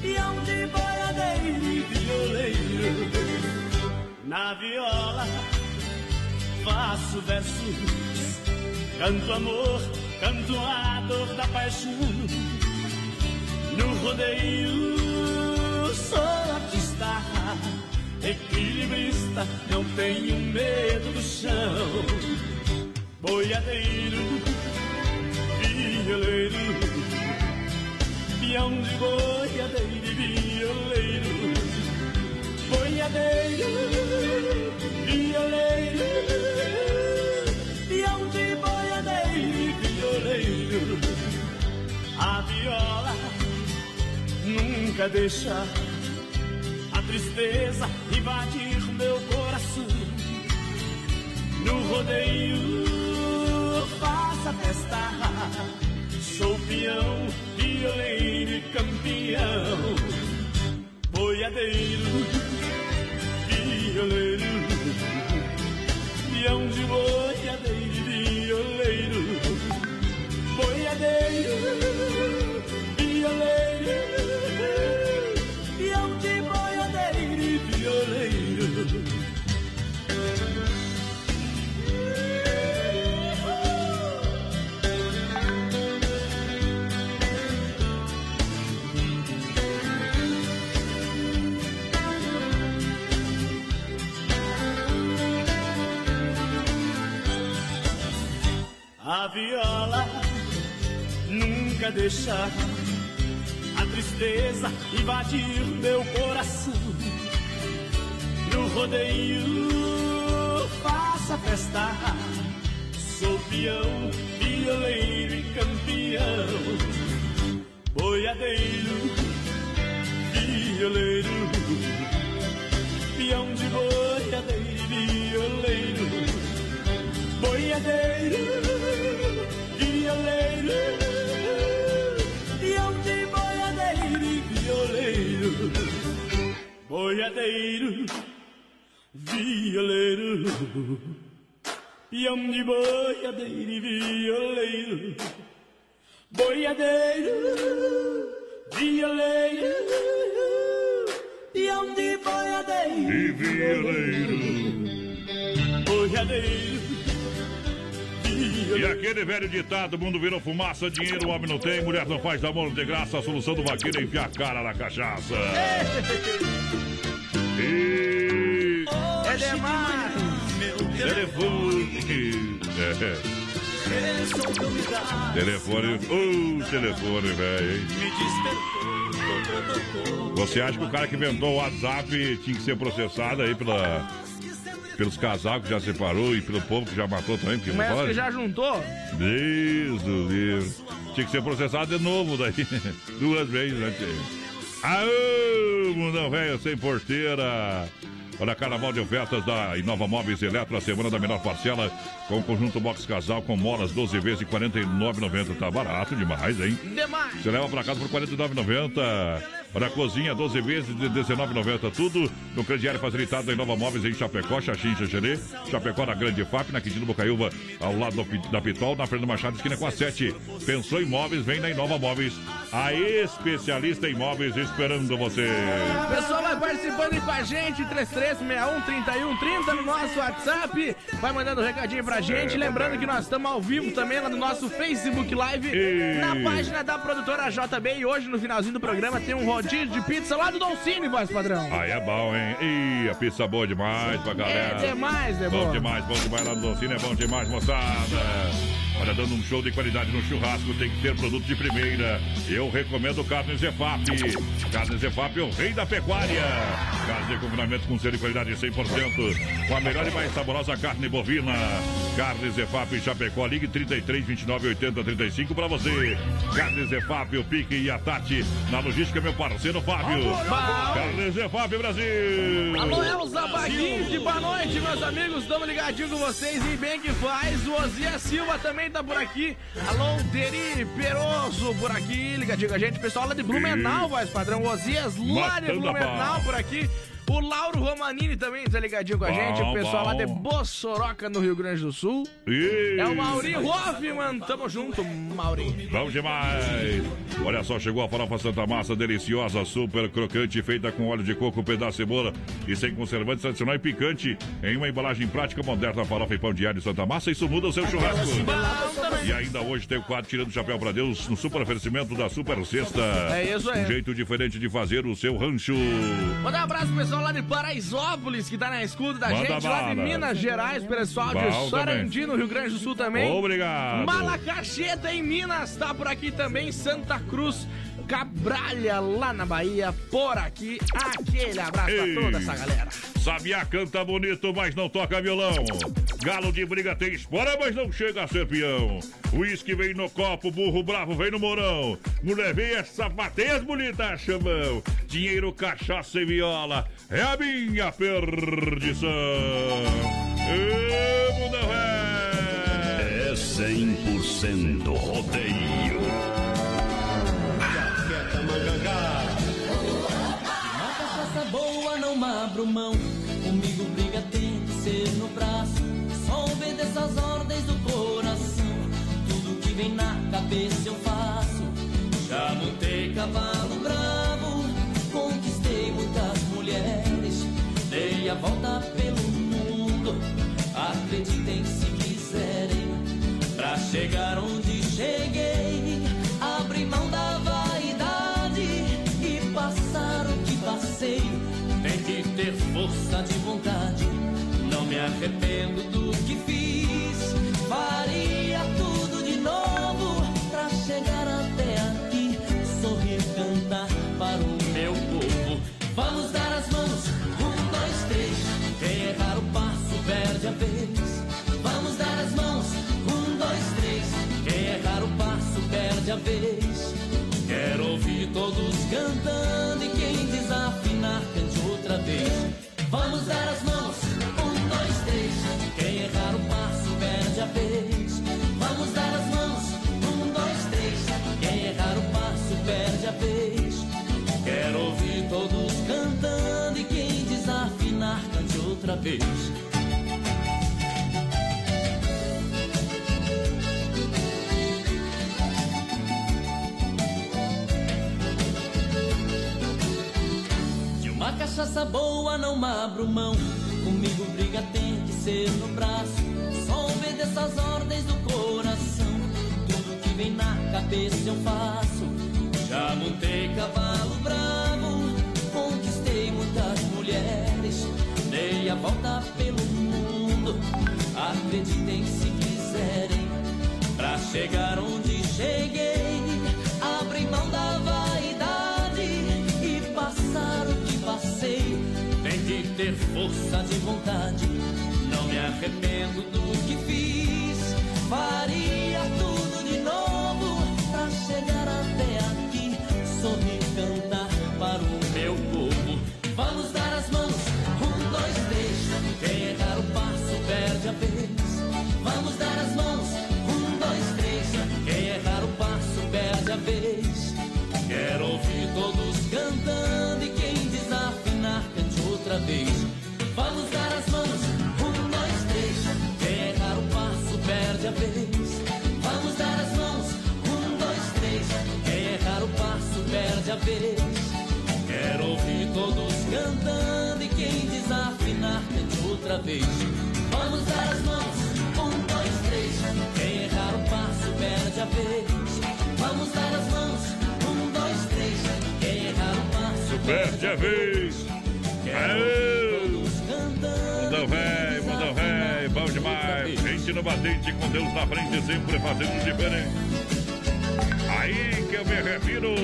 peão de boiadeiro violeiro, na viola faço versos, canto amor, canto a dor da paixão. No rodeio sou artista, Equilibrista, não tenho medo do chão. Boiadeiro, violeiro, peão de boiadeiro e violeiro. Boiadeiro, violeiro, peão de boiadeiro e violeiro. A viola nunca deixa a tristeza invadir meu coração. No rodeio, faça festa. Sou peão, violeiro e campeão. Boiadeiro, violeiro, peão de boiadeiro e violeiro. Boiadeiro, violeiro, A viola nunca deixar a tristeza invadir meu coração. No rodeio, faça festa. Sou peão, violeiro e campeão. Boiadeiro, violeiro, peão de boiadeiro Boiadeiro, violeiro, peão de boiadeiro e violeiro. Boiadeiro, violeiro, peão de boiadeiro e violeiro. Boiadeiro, E aquele velho ditado, o mundo virou fumaça, dinheiro o homem não tem, mulher não faz amor de graça, a solução do vaqueiro é enfiar a cara na cachaça. E... É demais! Telefone. É. Telefone. Uh, telefone, velho. hein? Você acha que o cara que inventou o WhatsApp tinha que ser processado aí pela, pelos casal que já separou e pelo povo que já matou também? Porque não mestre pode? já juntou? Deus do livro. Tinha que ser processado de novo daí. Duas vezes, né? Aô, mundão velho sem porteira. Olha, carnaval de ofertas da Inova Móveis Eletro, a semana da menor parcela, com conjunto box casal com molas 12 vezes de R$ 49,90. Tá barato demais, hein? Demais! Você leva pra casa por R$ 49,90. Olha, a cozinha 12 vezes de R$ 19,90. Tudo no crediário facilitado da Inova Móveis em Chapecó, Xaxim, Xaxerê. Chapecó na Grande FAP, na Quintino Bocaiúva, ao lado do- da Pitol, na Fernando Machado, esquina com a 7. Pensou em móveis, vem na Inova Móveis, a especialista em móveis esperando você. Pessoal vai participando aí com a gente, 3361-3130 no nosso WhatsApp. Vai mandando um recadinho pra gente. É, Lembrando que nós estamos ao vivo também lá no nosso Facebook Live, E- na página da produtora JB. E hoje, no finalzinho do programa, tem um rodízio de pizza lá do Dolcine, voz padrão. Aí é bom, hein? Ih, a pizza boa demais pra galera. É demais, é Bom bom. demais, bom demais lá no Docine, é bom demais, moçada. Olha, dando um show de qualidade no churrasco, tem que ter produto de primeira. Eu recomendo Carne Zefap. Carne Zefap é o rei da pecuária. Carne de confinamento com selo de qualidade 100%. Com a melhor e mais saborosa carne bovina. Carne Zefap Chapecó, ligue 33 29 80 35 pra você. Carne Zefap, o Pique e a Tati. Na logística, meu parceiro Fábio. Bom. Carne Zefap Brasil. Alô, Elza Baguinski, boa noite, meus amigos. Estamos ligadinhos com vocês e bem que faz. O Osias Silva também tá por aqui. Alô, Deri Peroso por aqui, ligadinho com a gente. Pessoal lá de Blumenau, voz padrão. Osias lá de Blumenau por aqui. O Lauro Romanini também tá ligadinho com a Bom, gente. O pessoal lá de bom. Bossoroca, no Rio Grande do Sul. Ih. É o Mauri Hoffman. Tamo junto, Mauri. Bom demais! Olha só, chegou a farofa Santa Massa, deliciosa, super crocante, feita com óleo de coco, pedaço de cebola e sem conservantes, tradicional e picante, em uma embalagem prática, moderna, farofa e pão de alho Santa Massa, isso muda o seu churrasco. E ainda hoje tem o quadro Tirando o Chapéu pra Deus, no super oferecimento da Super Sexta. É isso aí. Um jeito diferente de fazer o seu rancho. Mandar um abraço pro pessoal lá de Paraisópolis, que tá na escuta da Manda gente, lá de bala. Minas Gerais, pessoal de também. Sarandi, no Rio Grande do Sul também. Obrigado. Malacacheta, em Minas, tá por aqui também. Santa Cruz, Cabralha, lá na Bahia, por aqui. Aquele abraço Ei. pra toda essa galera. Sabiá canta bonito, mas não toca violão. Galo de briga tem espora, mas não chega a ser peão. Uísque vem no copo, burro bravo vem no morão. Mulher veia, sapateias bonitas chamam. Dinheiro, cachaça e viola é a minha perdição. Ê, mundo É 100% rodeio. Boa não abro mão. Comigo briga tem que ser no braço. Só obedeço as ordens do coração. Tudo que vem na cabeça eu faço. Já montei cavalo arrependo do que fiz. Faria tudo de novo pra chegar até aqui. Sorrir, cantar para o meu povo. Vamos dar as mãos. Um, dois, três. Quem errar o passo perde a vez. Vamos dar as mãos. Um, dois, três. Quem errar o passo perde a vez. Quero ouvir todos cantando e quem desafinar cante outra vez. Vamos dar as mãos. Vez. De uma cachaça boa não abro mão. Comigo briga tem que ser no braço. Só obedeço as ordens do coração. Tudo que vem na cabeça eu faço. Já montei cavalo bravo. A volta pelo mundo. Acreditem se quiserem. Pra chegar onde cheguei. Abri mão da vaidade e passar o que passei. Tem que ter força de vontade. Não me arrependo do que fiz. Faria tudo de novo pra chegar até aqui. Sorrir, cantar para o meu povo. Vamos perde a vez. Quero ouvir todos cantando e quem desafinar cante outra vez. Vamos dar as mãos. Um, dois, três. Quem errar o passo perde a vez. Vamos dar as mãos. Um, dois, três. Quem errar o passo perde a vez. Quero ouvir todos cantando e quem desafinar cante outra vez. Perde a vez. Aê! Mundão velho, mundão velho, bom demais. Gente no batente com Deus na frente, sempre fazendo diferente. Aí que eu me refiro.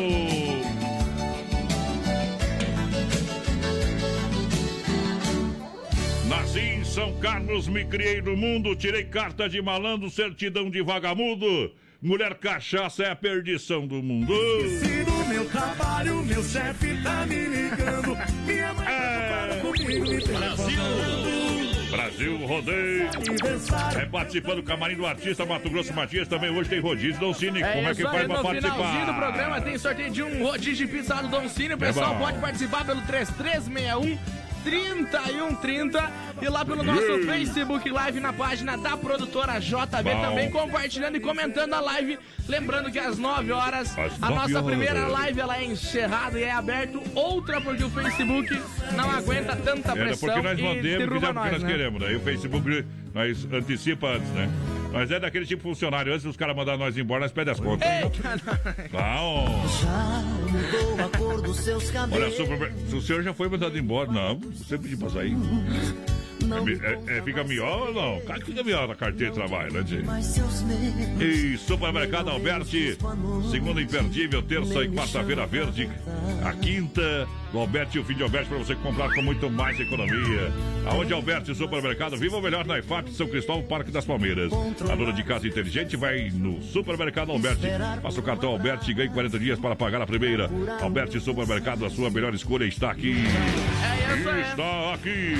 Nasci em São Carlos, me criei no mundo, tirei carta de malandro, certidão de vagabundo. Mulher cachaça é a perdição do mundo. Meu trabalho, meu chefe tá me ligando. Minha mãe É. tá comigo me telefonando. Brasil Rodeio. É participando do camarim do artista Mato Grosso Matias. Também hoje tem rodízio. Dom Cine, como é que faz pra no finalzinho participar? do programa tem sorteio de um rodízio de pizza do Dom Cine. O pessoal bom. pode participar pelo 3361 3130 e lá pelo nosso Ei. Facebook Live na página da produtora JB Bom. também compartilhando e comentando a live. Lembrando que às 9 horas Às a 9 nossa horas. primeira live ela é encerrada e é aberto outra porque o Facebook não aguenta tanta É, pressão porque nós e mandemos, derruba o que nós, nós né? queremos. Daí o Facebook nós antecipa antes, né? Nós é daquele tipo funcionário. Antes dos caras mandarem nós embora, nós pedem as contas. Não. Seus Olha, só, se o senhor já foi mandado embora, não. Você pediu pra sair. É, é, fica melhor ou não? Claro que fica melhor na carteira de trabalho, né, gente? E Supermercado Alberti, segunda imperdível, terça e quarta-feira verde. A quinta do Alberti e o fim de Alberti para você comprar com muito mais economia. Aonde Alberti Supermercado, viva o melhor na IFAP São Cristóvão, Parque das Palmeiras. A dona de casa inteligente vai no Supermercado Alberti. Faça o cartão Alberti e ganhe 40 dias para pagar a primeira. Alberti Supermercado, a sua melhor escolha está aqui. Está aqui.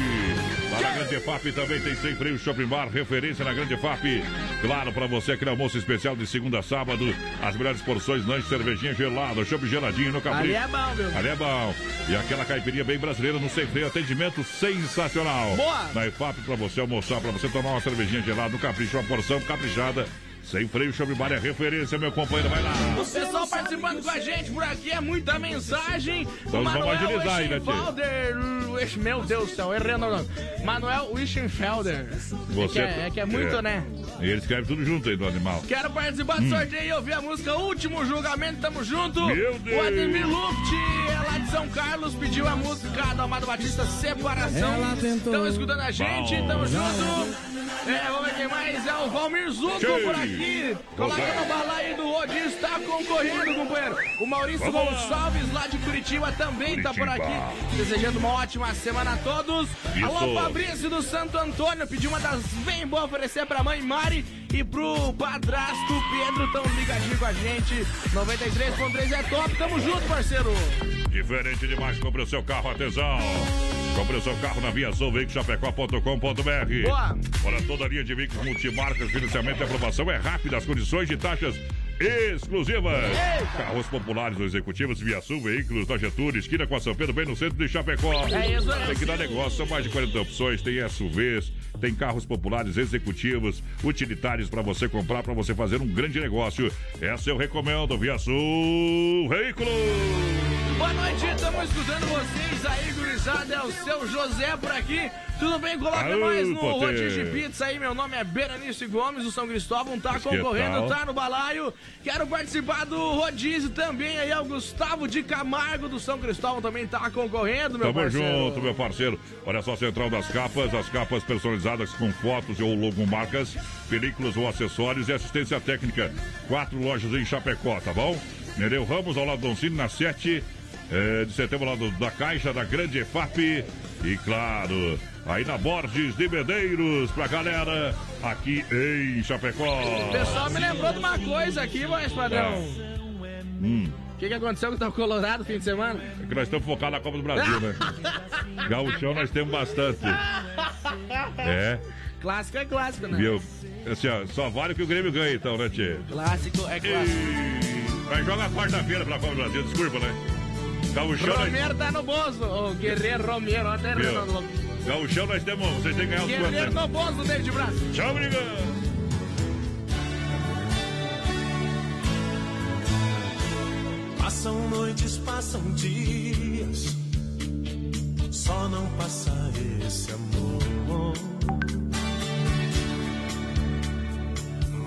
Lá na Grande FAP também tem sem freio Shopping Bar, referência na Grande FAP. Claro, para você aquele almoço especial de segunda a sábado, as melhores porções, lanche, cervejinha gelada, chopp geladinho no capricho. Ali é bom, meu. Ali é bom. E aquela caipirinha bem brasileira no sem freio, atendimento sensacional. Boa. Na IFAP para você almoçar, para você tomar uma cervejinha gelada no capricho, uma porção caprichada. Sem freio, Shopping Bar é referência, meu companheiro, vai lá. O pessoal participando com a gente por aqui é muita mensagem. Então vamos agilizar aí, né, tio? Eschenfelder, Wish- meu Deus do céu, errei o nome. Manuel Wischenfelder. Você é, que é, é que é muito, né? E ele escreve tudo junto aí do animal. Quero participar do Hum. sorteio e ouvir a música Último Julgamento, tamo junto. Meu Deus. O Ademir Luft, é lá de São Carlos, pediu a música do Amado Batista Separação. Estão escutando a gente, Bom. tamo junto. É, vamos ver quem mais. É o Valmir Zuco por aqui. Coloca no balaio do Rodízio, está concorrendo, companheiro. O Maurício Vamos. Gonçalves, lá de Curitiba, também tá por aqui. Desejando uma ótima semana a todos. Isso. Alô, Fabrício do Santo Antônio, pediu uma das bem boas oferecer pra mãe Mari e pro padrasto Pedro, tão ligadinho com a gente. 93.3 é top, tamo junto, parceiro. Diferente demais, compre o seu carro, atenção. Compre o seu carro na Via Sul. Boa. Para toda a linha de veículos multimarcas, financiamento e aprovação é rápida, as condições de taxas exclusivas. Carros populares executivos, Via Sul, veículos da Getúlio, esquina com a São Pedro, bem no centro de Chapecó. É isso aí. Tem que dar negócio, são mais de 40 opções, tem SUVs, tem carros populares, executivos, utilitários para você comprar, para você fazer um grande negócio. Essa eu recomendo, Via Sul Veículos. Boa noite, estamos escutando vocês aí, gurizada. É o seu José por aqui. Tudo bem? Coloca Aô, nós no. Rodízio de Pizza aí. Meu nome é Berenice Gomes, do São Cristóvão. Tá concorrendo, tá no balaio. Quero participar do Rodízio também. Aí é o Gustavo de Camargo, do São Cristóvão, também tá concorrendo, meu Tamo parceiro. junto, meu parceiro. Olha só, Central das Capas, as capas personalizadas com fotos ou logomarcas, películas ou acessórios e assistência técnica. Quatro lojas em Chapecó, tá bom? Nereu Ramos, ao lado do Doncini, na 7 eh, de setembro, ao lado da Caixa, da Grande EFAP. E claro, aí na Borges de Medeiros, pra galera aqui em Chapecó. O pessoal me lembrou de uma coisa aqui, voz padrão. Hum, O que, que aconteceu com o Colorado no fim de semana? é que nós estamos focados na Copa do Brasil, né? Gauchão nós temos bastante. É. Clássico é clássico, né? Viu? Assim, ó, só vale que o Grêmio ganha, então, né, Tchê? Clássico é clássico. Vai jogar quarta-feira pela Copa do Brasil, desculpa, né? Gauchão, Romero tá no bolso. O Guerreiro Romero, até? Renato. Gauchão nós temos, vocês têm que ganhar os Guerreiro quantos? no bolso, David Braz. Tchau, brigando! Passam noites, passam dias, só não passa esse amor.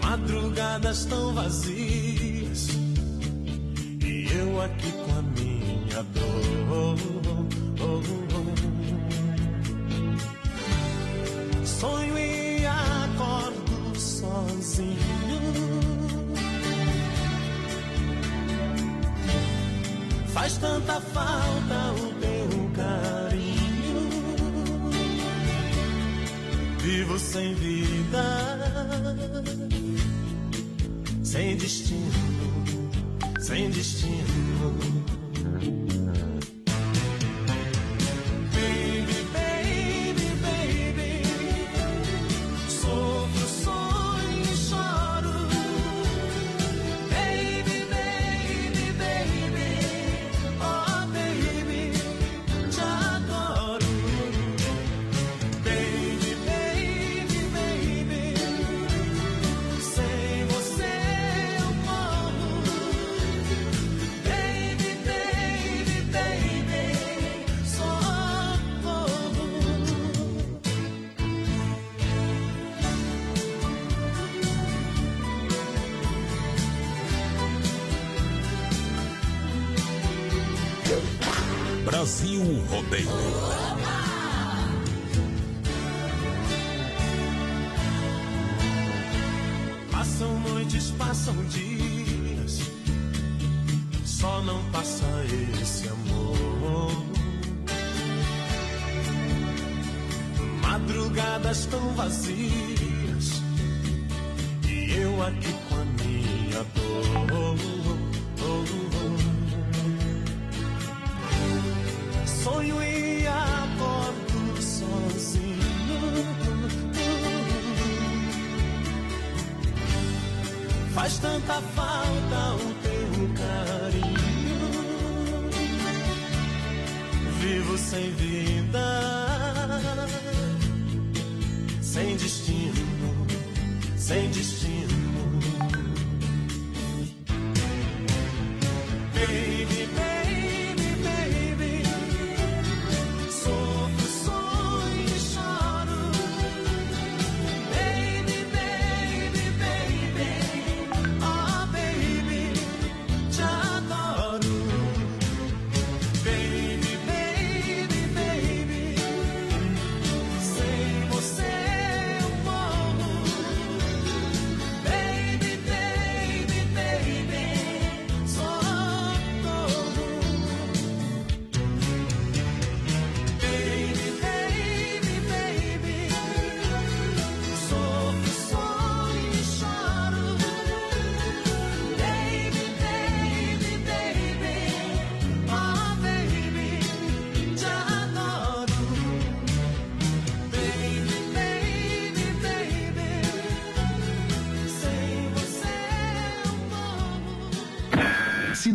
Madrugadas tão vazias, e eu aqui com a minha dor. Sonho e acordo sozinho. Faz tanta falta o teu carinho. Vivo sem vida, sem destino, sem destino. Mm-hmm. um rodeio. Passam noites, passam dias, só não passa esse amor. Madrugadas tão vazias, e eu aqui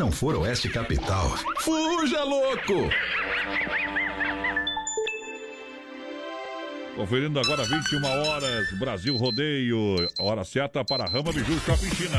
não for Oeste Capital, fuja louco! Conferindo agora 21 horas, Brasil Rodeio. Hora certa para Rama Biju Shopping China.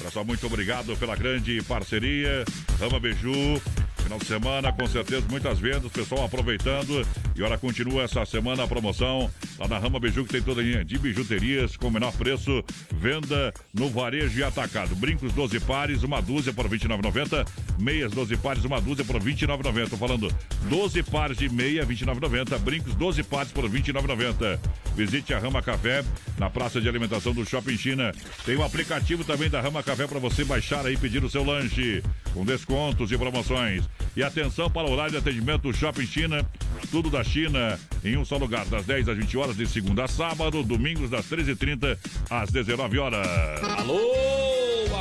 Olha só, muito obrigado pela grande parceria. Rama Biju, final de semana, com certeza, muitas vendas, pessoal aproveitando. E olha, continua essa semana a promoção lá na Rama Biju, que tem toda a linha de bijuterias com menor preço. Venda no varejo e atacado. Brincos 12 pares, uma dúzia por R$ 29,90. Meias 12 pares, uma dúzia por R$ 29,90. Tô falando 12 pares de meia, R$ 29,90. Brincos 12 pares por R$ 29,90. Visite a Rama Café na praça de alimentação do Shopping China. Tem o aplicativo também da Rama Café para você baixar aí e pedir o seu lanche com descontos e promoções. E atenção para o horário de atendimento Shopping China. Tudo da China em um só lugar, das 10 às 20 horas, de segunda a sábado, domingos das 13h30 às 19 horas. Alô,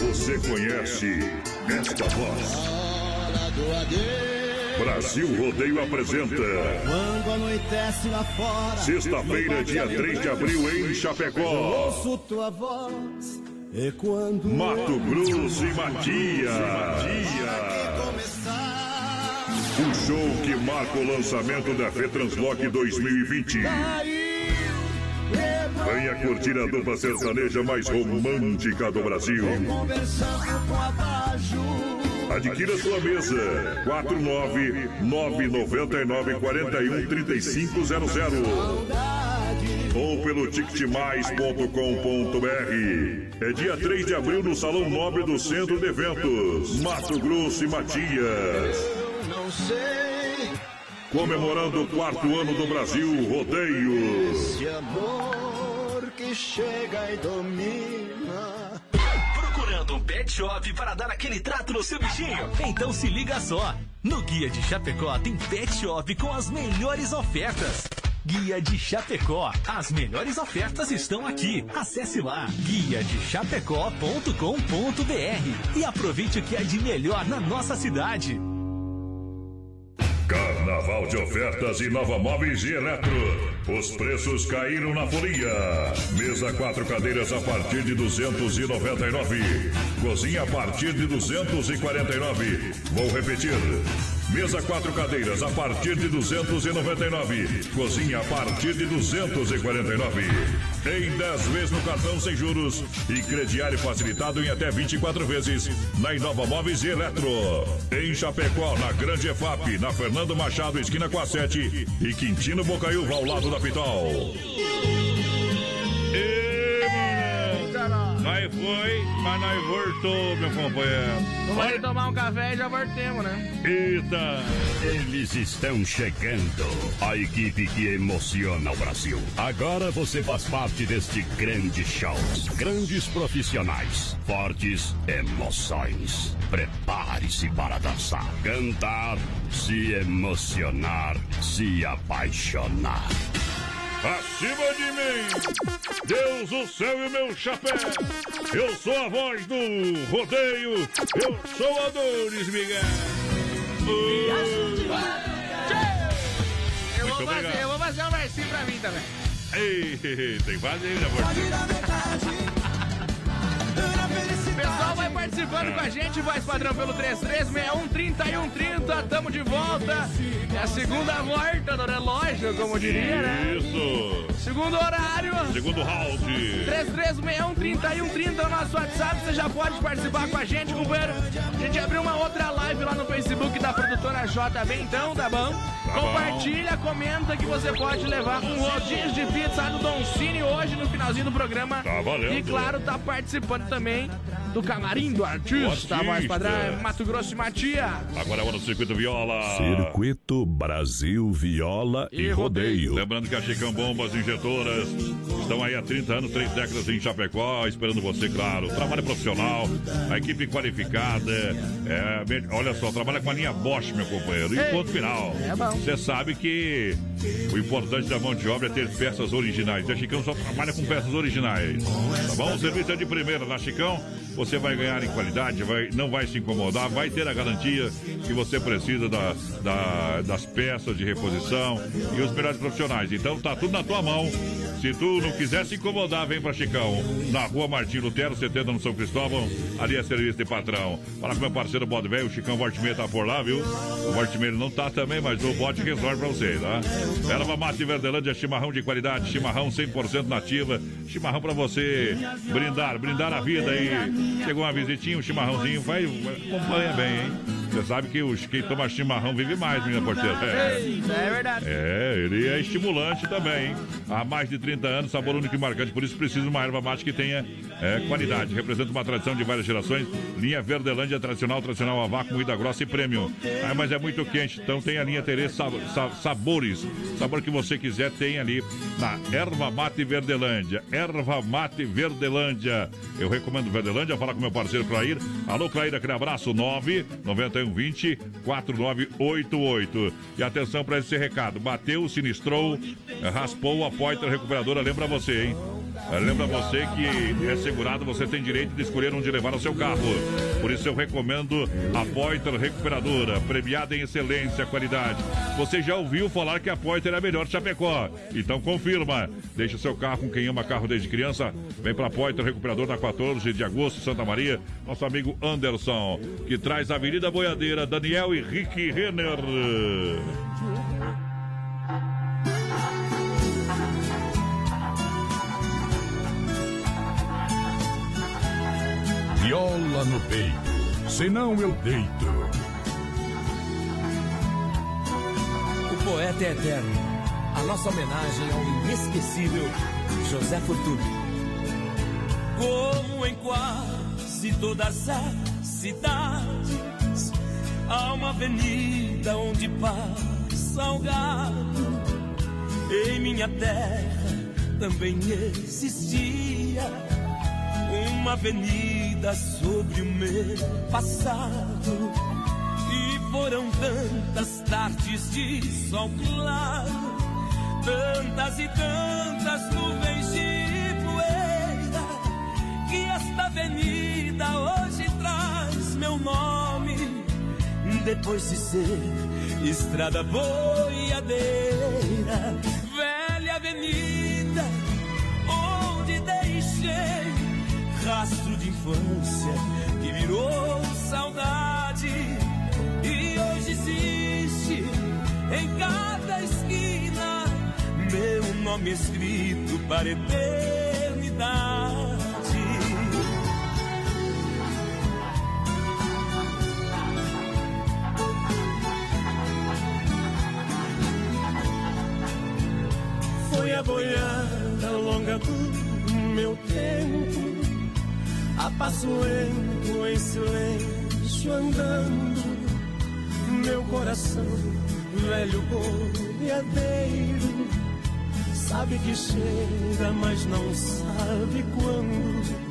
Você conhece esta voz? Brasil Rodeio apresenta Quando anoitece lá fora. Sexta-feira, dia 3 de abril, em Chapecó. ouço tua voz. E quando. Mato Grosso e Matias. Um show que marca o lançamento da Fetranslock 2020. Venha curtir a dupla sertaneja mais romântica do Brasil. Adquira sua mesa. 49991313500 ou pelo ticketmais.com.br. É dia 3 de abril no Salão Nobre do Centro de Eventos, Mato Grosso e Matias. Não sei. Comemorando o quarto ano do Brasil Rodeio. Esse amor que chega e domina. Procurando um pet shop para dar aquele trato no seu bichinho? Então se liga só! No Guia de Chapecó tem pet shop com as melhores ofertas. Guia de Chapecó. As melhores ofertas estão aqui. Acesse lá guia de chapecó.com.br e aproveite o que é de melhor na nossa cidade. Carnaval de ofertas e Nova Móveis e Eletro. Os preços caíram na folia. Mesa quatro cadeiras a partir de 299. Cozinha a partir de 249. Vou repetir. Mesa quatro cadeiras a partir de 299. Cozinha a partir de 249. Em 10 vezes no cartão sem juros e crediário facilitado em até 24 vezes na Inova Móveis e Eletro. Em Chapecó, na Grande EFAP, na Fernando Machado, esquina com a 7 e Quintino Bocaiúva ao lado da Pitol. Nós foi, mas nós voltou, meu companheiro. Vamos tomar um café e já voltemos, né? Eita! Eles estão chegando. A equipe que emociona o Brasil. Agora você faz parte deste grande show. Grandes profissionais. Fortes emoções. Prepare-se para dançar, cantar, se emocionar, se apaixonar. Acima de mim, Deus do céu e meu chapéu. Eu sou a voz do rodeio. Eu sou Adonis Miguel. Eu Muito vou, fazer, eu vou fazer um versinho pra mim também. Ei, tem que fazer, né, amor? Pessoal vai participando com a gente, voz padrão pelo 3361-3130. Tamo de volta. É a segunda volta do relógio, como diria, né? Isso. Segundo horário. Segundo round. 3361-3130 é o nosso WhatsApp. Você já pode participar com a gente, companheiro. A gente abriu uma outra live lá no Facebook da produtora JB, então, tá bom? Compartilha, comenta que você pode levar um rodízio de pizza do Don Cine hoje no finalzinho do programa. Tá valendo. E claro, tá participando também do camarim do artista, O a voz artista. padrão é Mato Grosso e Matias. Agora é hora do Circuito Viola. Circuito Brasil Viola e, Rodeio. Lembrando que a Chicão Bombas Injetoras estão aí há 30 anos, três décadas em Chapecó, esperando você, claro. Trabalho profissional, a equipe qualificada. é, olha só, trabalha com a linha Bosch, meu companheiro. E ponto final. É. Você sabe que o importante da mão de obra é ter peças originais. E a Chicão só trabalha com peças originais. Tá bom? O serviço é de primeira na Chicão. Você vai ganhar em qualidade, vai, não vai se incomodar, vai ter a garantia que você precisa da, da- das peças de reposição e os melhores profissionais. Então tá tudo na tua mão. Se tu não quiser se incomodar, vem pra Chicão. Na rua Martim Lutero, 70 no São Cristóvão. Ali é serviço de patrão. Fala com meu parceiro Bode Velho, o Chicão Vortimeiro tá por lá, viu? O Vortimeiro não tá também, mas o Bode resolve pra você, tá? Erva Mate Verdelândia, chimarrão de qualidade, chimarrão 100% nativa. Chimarrão pra você brindar, brindar a vida aí. Chegou uma visitinha, um chimarrãozinho, vai, acompanha bem, hein? Você sabe que os, quem toma chimarrão vive mais, menina porteira. É. É verdade. É, ele é estimulante também, hein? Há mais de 30 anos, sabor único e marcante, por isso precisa de uma erva mate que tenha é, qualidade. Representa uma tradição de várias gerações. Linha Verdelândia tradicional, tradicional a vácuo, moída grossa e premium. Ah, mas é muito quente, então tem a linha Terê sab sa- Sabores. Sabor que você quiser tem ali na Erva Mate Verdelândia. Erva Mate Verdelândia. Eu recomendo Verdelândia, fala com meu parceiro Clair. Alô, Clair, aquele abraço, 99120 4988. E atenção para esse recado. Bateu, sinistrou, raspou a Poiter Recuperadora. Lembra você, hein? Lembra você que é segurado, você tem direito de escolher onde levar o seu carro. Por isso eu recomendo a Poiter Recuperadora, premiada em excelência, qualidade. Você já ouviu falar que a Poiter é a melhor Chapecó? Então confirma. Deixa seu carro com quem ama carro desde criança. Vem pra Poiter Recuperador na 14 de agosto, Santa Maria. Nosso amigo Anderson, que traz a Avenida Boiadeira, Daniel e Rick Renner. Viola no peito, senão eu deito. O poeta é eterno. A nossa homenagem ao inesquecível José Fortuny. Como em quase todas as cidades, há uma avenida onde passa o gado. Em minha terra também existia uma avenida sobre o meu passado. E foram tantas tardes de sol claro, tantas e tantas nuvens de poeira, que esta avenida hoje traz meu nome, depois de ser estrada boiadeira, velha avenida, onde deixei rastro de infância que virou saudade e hoje existe em cada esquina meu nome escrito para a eternidade. Foi a boiada longa do meu tempo, a passo lento em silêncio andando, meu coração velho boiadeiro sabe que chega, mas não sabe quando.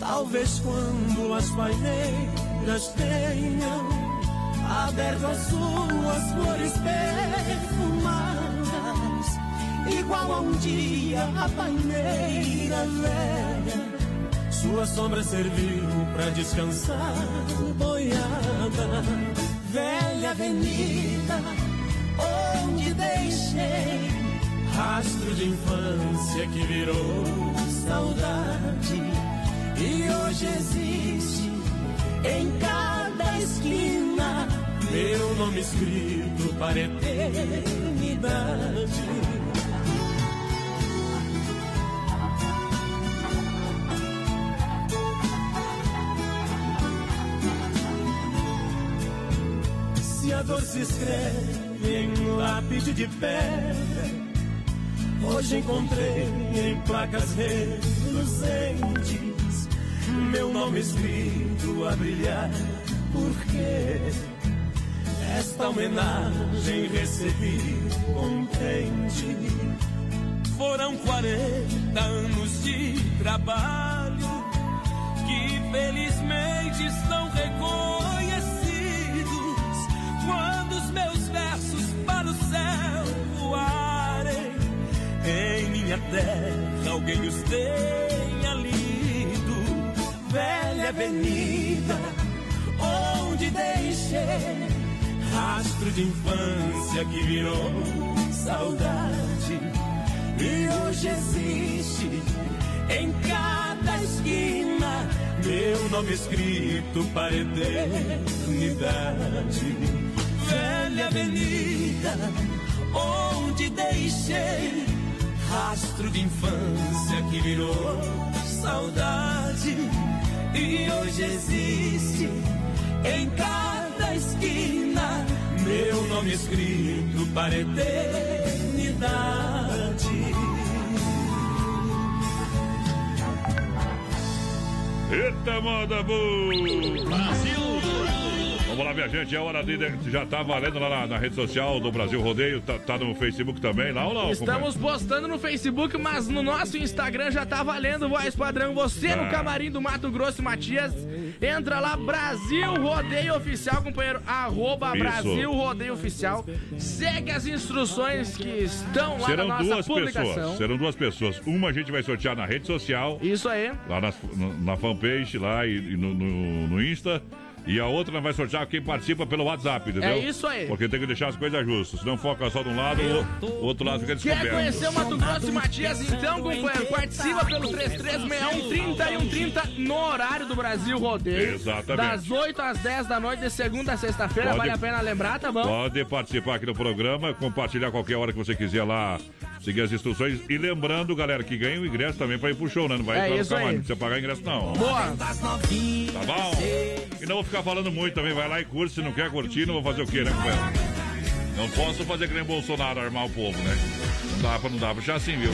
Talvez quando as paineiras tenham aberto as suas flores perfumadas, igual a um dia a paineira velha. Sua sombra serviu pra descansar, boiada, velha avenida, onde deixei rastro de infância que virou saudade e hoje existe em cada esquina meu nome escrito para eternidade. Dor se escreve em lápide de pedra, hoje encontrei em placas reluzentes meu nome escrito a brilhar, porque esta homenagem recebi contente. Foram 40 anos de trabalho que felizmente estão reconhecidos Em minha terra alguém os tenha lido, velha avenida onde deixei rastro de infância que virou saudade e hoje existe em cada esquina meu nome escrito para eternidade. Velha avenida onde deixei rastro de infância que virou saudade e hoje existe em cada esquina meu nome escrito para a eternidade. Eita, moda boa! Brasil! Vamos lá, minha gente, é hora de. Já tá valendo lá na, na rede social do Brasil Rodeio, tá, tá no Facebook também, lá ou não? Estamos postando no Facebook, mas no nosso Instagram já tá valendo, voz padrão. Você no Ah. camarim do Mato Grosso, Matias. Entra lá, Brasil Rodeio Oficial, companheiro. Arroba Isso. Brasil Rodeio Oficial. Segue as instruções que estão lá Serão na nossa duas publicação. pessoas. Serão duas pessoas. Uma a gente vai sortear na rede social. Isso aí. Lá nas- no- na, fanpage lá e, e no, no- no Insta. E a outra vai sortear quem participa pelo WhatsApp, entendeu? É isso aí. Porque tem que deixar as coisas justas. Senão foca só de um lado, o outro lado fica Quer descoberto. conhecer o Mato Grosso e Matias? Então, companheiro, participa pelo 3361 30 e 130 no horário do Brasil Rodeio. Exatamente. Das 8 às 10 da noite, de segunda a sexta-feira. Vale a pena lembrar, tá bom? Pode participar aqui do programa, compartilhar qualquer hora que você quiser lá, seguir as instruções. E lembrando, galera, que ganha o ingresso também pra ir pro show, né? Não vai É entrar no camarim, não precisa pagar ingresso, não. Boa! Tá bom? E não ficar falando muito também. Vai lá e curte. Se não quer curtir, não vou fazer o quê, né, companheiro? Não posso fazer que nem Bolsonaro, armar o povo, né? Dá não dá deixar assim, viu?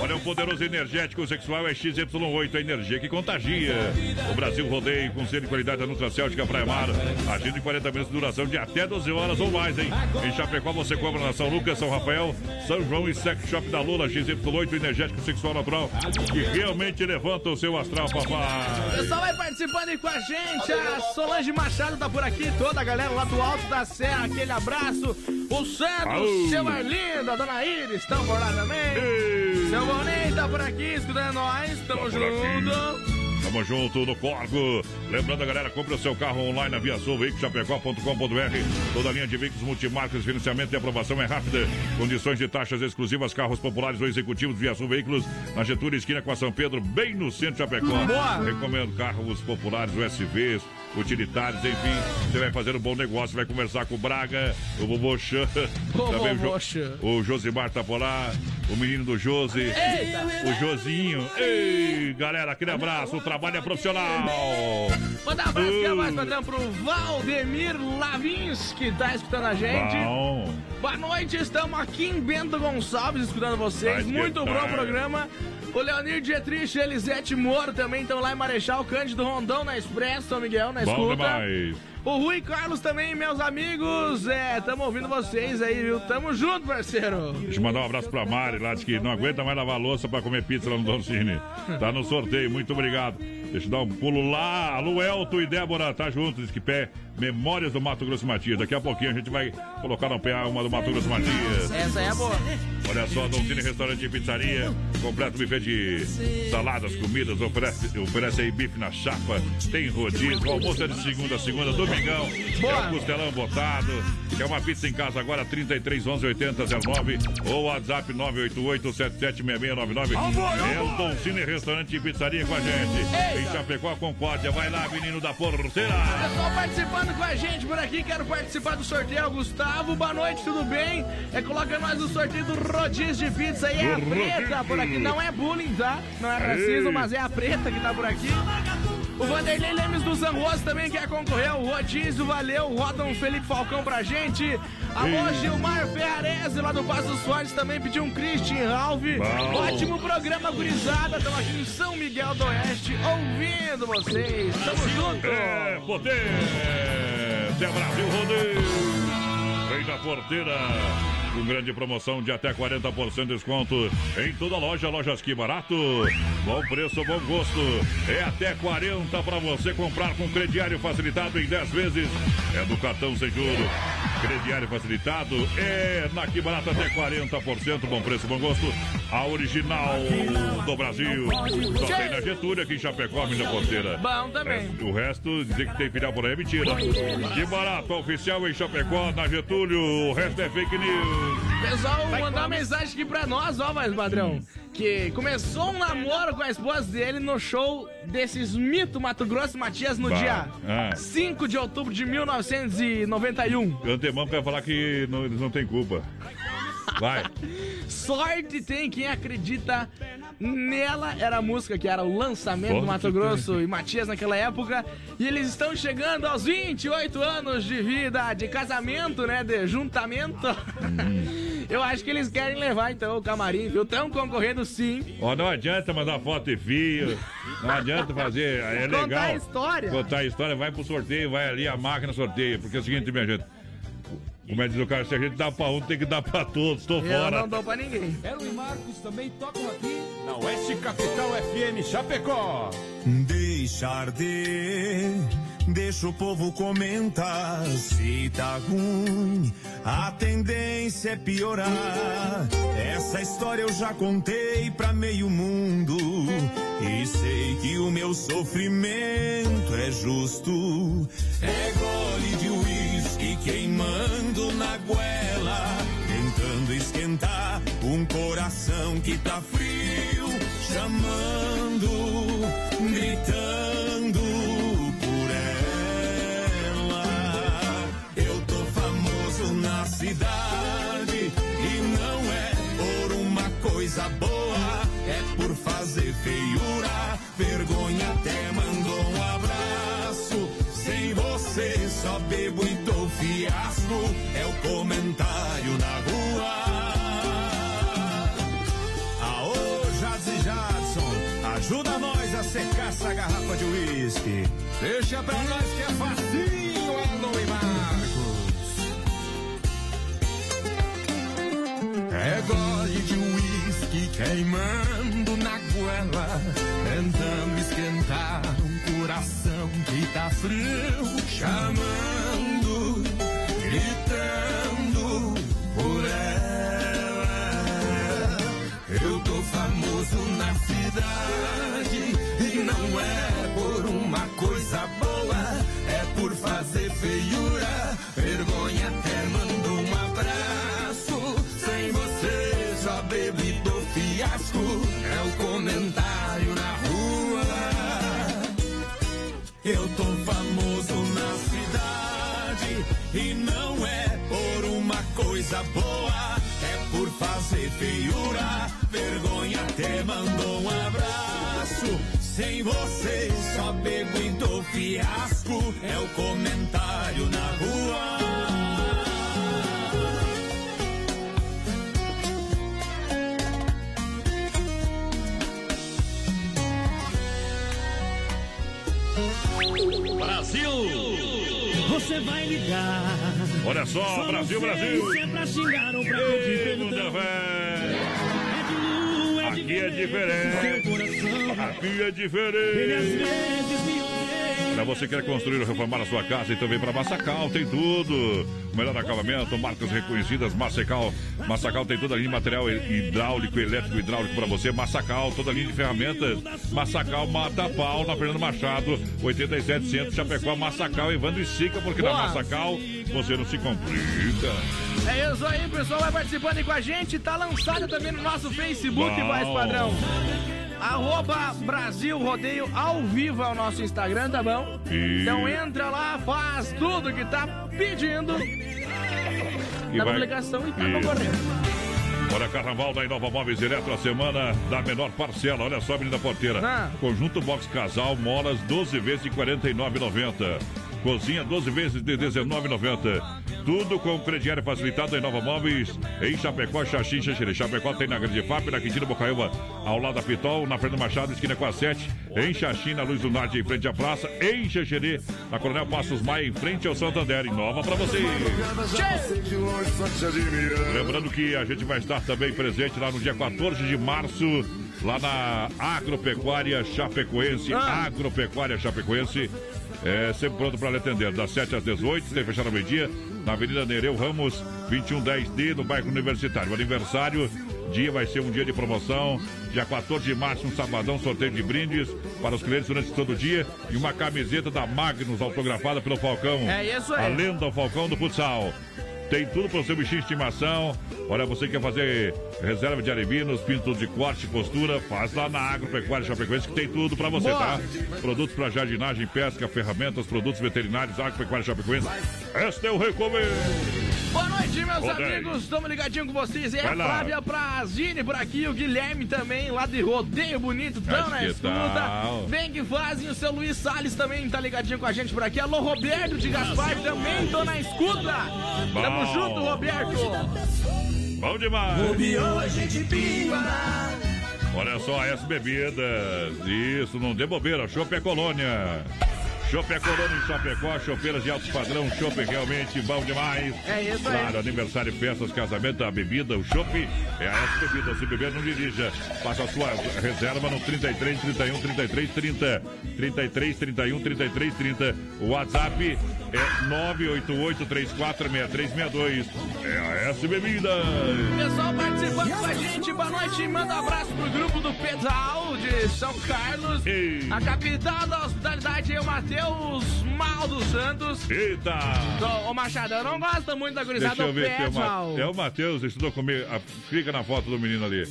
Olha, o poderoso energético sexual é XY8, a energia que contagia. O Brasil rodeia com selo de qualidade da Nutracêutica Praia Mar. Agindo em 40 minutos de duração de até 12 horas ou mais, hein? Em Chapecó você compra na São Lucas, São Rafael, São João e Sex Shop da Lula, XY8, energético sexual natural, que realmente levanta o seu astral, papai. pessoal vai participando aí com a gente. A Solange Machado tá por aqui, toda a galera lá do Alto da Serra. Aquele abraço. O Santos, seu Arlindo, a dona Iris, estão por lá também. Seu Boninho tá por aqui, escutando nós. Tamo Tá junto. Tamo junto no Corgo. Lembrando, galera, compre o seu carro online na Viasul, veiculoschapecó.com.br. Toda a linha de veículos multimarcas, financiamento e aprovação é rápida. Condições de taxas exclusivas, carros populares ou executivos Viasul Veículos, na Getúlio, esquina com a São Pedro, bem no centro de Chapecó. Boa. Recomendo carros populares, USVs, utilitários, enfim. Você vai fazer um bom negócio, vai conversar com o Braga, o Bobochã. O também o Jo-. O Josimar tá por lá, o menino do Josi, Eita. o Josinho. Ei, galera, aquele abraço, o trabalho é profissional. Mandar um abraço Uh. mais padrão pro Valdemir Lavins, que tá escutando a gente. Bom. Boa noite, estamos aqui em Bento Gonçalves escutando vocês. Muito bom programa. O Leonir Dietrich e Elisete Moro também estão lá em Marechal Cândido Rondão na Expresso, São Miguel, na Bom escuta. demais. O Rui Carlos também, meus amigos. É, tamo ouvindo vocês aí, viu? Tamo junto, parceiro. Deixa eu mandar um abraço pra Mari, lá diz que não aguenta mais lavar a louça pra comer pizza lá no Don Cine. Tá no sorteio, muito obrigado. Deixa eu dar um pulo lá. Alô, Elton e Débora, tá junto, diz que pé. Memórias do Mato Grosso Matias. Daqui a pouquinho a gente vai colocar no pé uma do Mato Grosso Matias. Essa é boa. Olha só, Don Cine Restaurante e Pizzaria. Completo buffet de saladas, comidas. Oferece, oferece aí bife na chapa. Tem rodízio. O almoço é de segunda a segunda, domingão. É um costelão botado. Quer uma pizza em casa agora? 33 11 80 09 ou WhatsApp 988 776699. É o Don Cine Restaurante e Pizzaria com a gente. Em Chapecó, Concórdia. Vai lá, menino da porteira. Pessoal participando com a gente por aqui, quero participar do sorteio. Gustavo, boa noite, tudo bem? É, coloca nós no sorteio do rodízio de pizza aí. É a preta por aqui, não é bullying, tá? Não é racismo, Ei. mas é a preta que tá por aqui. O Vanderlei Lemes do Zanroso também quer concorrer ao rodízio, valeu. Roda um Felipe Falcão pra gente. Alô. Gilmar Ferrarese lá do Passo Fortes também pediu um Christian Ralph. Bom. Ótimo programa, gurizada. Estamos aqui em São Miguel do Oeste ouvindo vocês. Tamo junto. É, potência, Brasil Rodeio. Vem da porteira. Com grande promoção de até 40% de desconto em toda loja, lojas que barato. Bom preço, bom gosto. É até 40 para você comprar com crediário facilitado em 10 vezes. É do cartão sem juros. Crediário facilitado é na que barato até 40%. Bom preço, bom gosto. A original do Brasil. Só tem na Getúlio aqui em Chapecó, minha porteira. Bom também. É, o resto, dizer que tem filial por aí é mentira. Que barato, oficial em Chapecó, na Getúlio. O resto é fake news. Pessoal, mandar uma mensagem aqui pra nós, ó, mais padrão. Que começou um namoro com a esposa dele no show desses mito Mato Grosso e Matias no Bah, dia ah. 5 de outubro de 1991. De antemão quer falar que não- eles não têm culpa. Vai. Sorte tem quem acredita nela. Era a música que era o lançamento do Mato tem. Grosso e Matias naquela época. E eles estão chegando aos 28 anos de vida, de casamento, né? De juntamento. Eu acho que eles querem levar então o camarim, viu? Estão concorrendo sim. Ó, não adianta mandar foto e fio. Não adianta fazer. É Contar legal. a história. Contar a história, vai pro sorteio, vai ali, a máquina sorteia. Porque é o seguinte, minha gente. Como é que diz o cara, se a gente dá pra um, tem que dar pra todos. Tô Eu fora. não dou pra ninguém. Elo e Marcos também tocam aqui. Na Oeste Capital FM Chapecó. Deixar de, deixa o povo comentar. Se tá ruim, a tendência é piorar. Essa história eu já contei pra meio mundo. E sei que o meu sofrimento é justo. É gole de uísque queimando na goela. Tentando esquentar um coração que tá frio. Chamando, gritando por ela. Eu tô famoso na cidade Pra nós que é facinho, Alô e Marcos. É gole de uísque queimando na goela, tentando esquentar um coração que tá frio, chamando, gritando por ela. Eu tô famoso na cidade coisa boa, é por fazer feiura. Vergonha até mandou um abraço. Sem você só bebo e dou fiasco. É o comentário na rua. Brasil! Você vai ligar. Olha só, Brasil, Brasil! Ei, velho. É é Aqui é diferente. Aqui é diferente. Para você que quer construir ou reformar a sua casa e também para Massacal, tem tudo. O melhor acabamento, marcas reconhecidas, Massacal. Massacal tem toda a linha de material hidráulico, elétrico, hidráulico para você. Massacal, toda a linha de ferramentas. Massacal, Mata Pau, na Fernando Machado, 87 Centro, Chapecó, Massacal, Evandro e Sica, porque na Boa. Massacal você não se complica. É isso aí, pessoal. Vai participando aí com a gente. Tá lançado também no nosso Facebook, Bom. Voz Padrão. Arroba Brasil Rodeio ao vivo é o nosso Instagram, tá bom? E- Então entra lá, faz tudo que tá pedindo E na vai- publicação e tá Isso. concorrendo. Olha, Carnaval da Inova Móveis Eletro, a semana da menor parcela. Olha só, menina porteira. Ah. Conjunto Box Casal, molas 12 vezes de R$ 49,90. Cozinha 12 vezes de R$ 19,90. Tudo com crediário facilitado da Inova Móveis em Chapecó, Xaxim, Xaxerê. Chapecó tem na Grande FAP, na Quintino Bocaiúva, ao lado da Pitol, na Fernando Machado, esquina com a 7. Em Xaxim, na Luz do Norte, em frente à praça. Em Xaxerê, na Coronel Passos Maia, em frente ao Santander. Inova pra você. Lembrando que a gente vai estar também presente lá no dia 14 de março, lá na Agropecuária Chapecoense. Agropecuária Chapecoense. É, sempre pronto para lhe atender, das 7 às 18, tem fechado ao meio-dia, na Avenida Nereu Ramos, 2110D, no bairro Universitário. O aniversário, dia vai ser um dia de promoção, dia 14 de março, um sabadão, sorteio de brindes para os clientes durante todo o dia e uma camiseta da Magnus autografada pelo Falcão. É isso aí. A lenda Falcão do futsal. Tem tudo para o seu bichinho de estimação. Olha, você quer fazer reserva de arevinos, pintos de corte, costura, faz lá na Agropecuária Chapecoense que tem tudo para você, Boa. tá? Produtos para jardinagem, pesca, ferramentas, produtos veterinários, Agropecuária Chapecoense. Este é o recomendo. Boa noite, meus amigos. Estamos ligadinho com vocês. É Vai a lá. Flávia Prazini por aqui, o Guilherme também, lá de Rodeio Bonito, tão Mas na escuta. Bem que fazem, o seu Luiz Salles também tá ligadinho com a gente por aqui. Alô, Roberto de Gaspar, também tô na escuta. Tamo Bom. junto, Roberto. Bom demais. Bobeou, a gente pimba. Olha só, S Bebidas. Isso, não dê bobeira. Chopp é Colônia. Chopp é Colônia em Chapecó. Chopeiras de alto padrão. Chopp é realmente bom demais. É isso aí. Claro, aniversário, festas, casamento, a bebida, o chopp é a S Bebidas. Se beber, não dirija. Faça a sua reserva no 33 31 33 30. 33 31 33 30. O WhatsApp é 988 34 6362. É a S Bebidas. Pessoal participando com a gente, boa noite. Manda um abraço pro grupo do Pedal de São Carlos. A capital da hospitalidade é o Matheus Mal dos Santos. Eita! Ô Machadão, não gosta muito da gurizada Deixa eu ver se é o, é o Matheus, estudou comigo. Ah, Clica na foto do menino ali.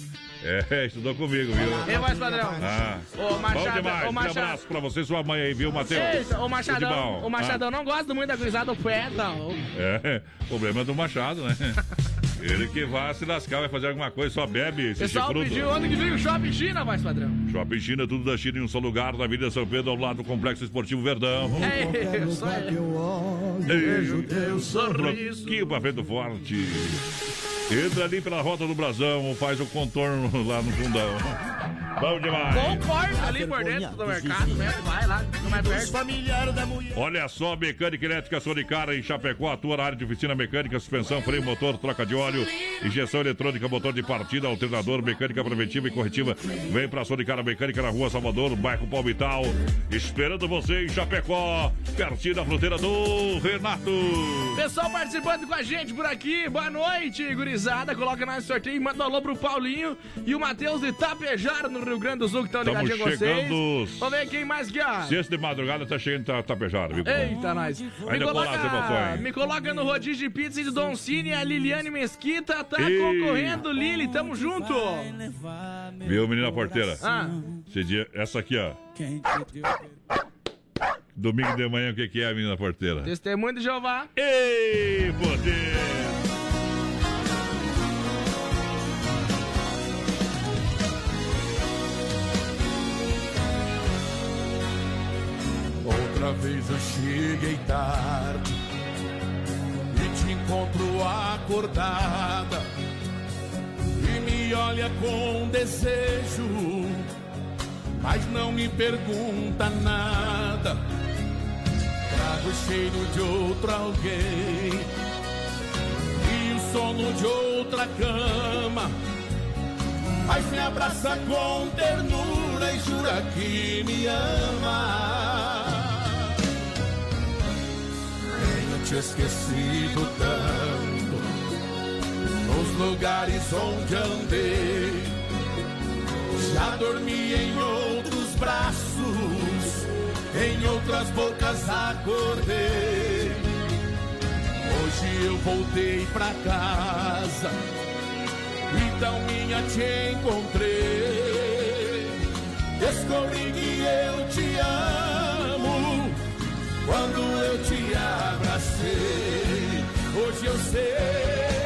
É, estudou comigo, viu? Ei, voz padrão. Ah, Ô, Machado, bom demais. ô, Um Machado. abraço pra você e sua mãe aí, viu, Matheus? O Machadão, o Machadão não gosta muito da gurizada do Pedal. Ah, é, problema é do Machado, né? Ele que vai se lascar, vai fazer alguma coisa, só bebe esse Pessoal chifrudo. pediu onde que vem o Shopping China, voz padrão. Shopping China, tudo da China em um só lugar, na Avenida São Pedro, ao lado do Complexo Esportivo Verdão. É isso aí. Vejo teu sorriso. Troquinho pra frente do forte. Entra ali pela Rota do Brasão, faz o contorno lá no fundão. Bom demais. Concordo ali por dentro do mercado, né? vai lá, não mais perto. Familiar da mulher. Olha só, mecânica elétrica Sonicara em Chapecó, atua na área de oficina mecânica, suspensão, freio, motor, troca de óleo, injeção eletrônica, motor de partida, alternador, mecânica preventiva e corretiva. Vem pra Sonicara Mecânica na rua Salvador, bairro Palmital, esperando você em Chapecó, pertinho da fronteira do Renato. Pessoal participando com a gente por aqui, boa noite, gurizada. Coloca nós no sorteio e manda um alô pro Paulinho e o Matheus de Tapejara, no Rio Grande do Sul, que estão ligadinhos com vocês. chegando. Vamos ver quem mais que ó. Sexta de madrugada tá chegando tá, tapejara, viu? Eita, nós. Me Ainda as coloca, me coloca no rodízio de pizza de Don Cine, a Liliane Mesquita tá Ei. concorrendo, Lili, tamo junto. Viu, menina porteira? Ah. Esse dia, essa aqui, ó. Domingo de manhã, o que, que é, menina porteira? Testemunho de Jeová. Ei, poder! Outra vez eu cheguei tarde e te encontro acordada e me olha com desejo, mas não me pergunta nada. Trago o cheiro de outro alguém e o sono de outra cama. Mas me abraça com ternura e jura que me ama. Te esquecido tanto nos lugares onde andei. Já dormi em outros braços, em outras bocas acordei. Hoje eu voltei pra casa, então minha te encontrei. Descobri que eu te amo quando eu te abracei. Hoje eu sei,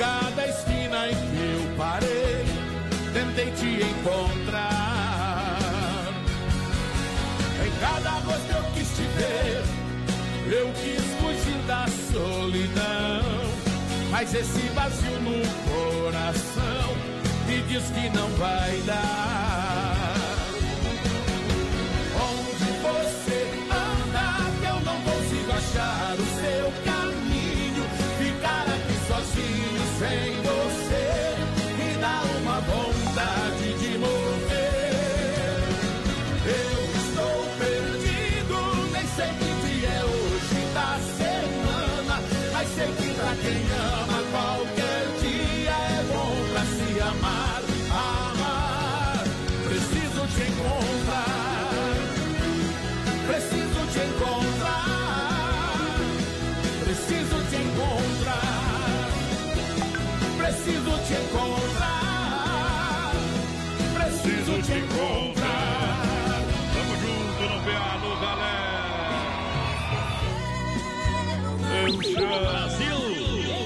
cada esquina em que eu parei, tentei te encontrar. Em cada rosto eu quis te ver, eu quis fugir da solidão, mas esse vazio no coração me diz que não vai dar.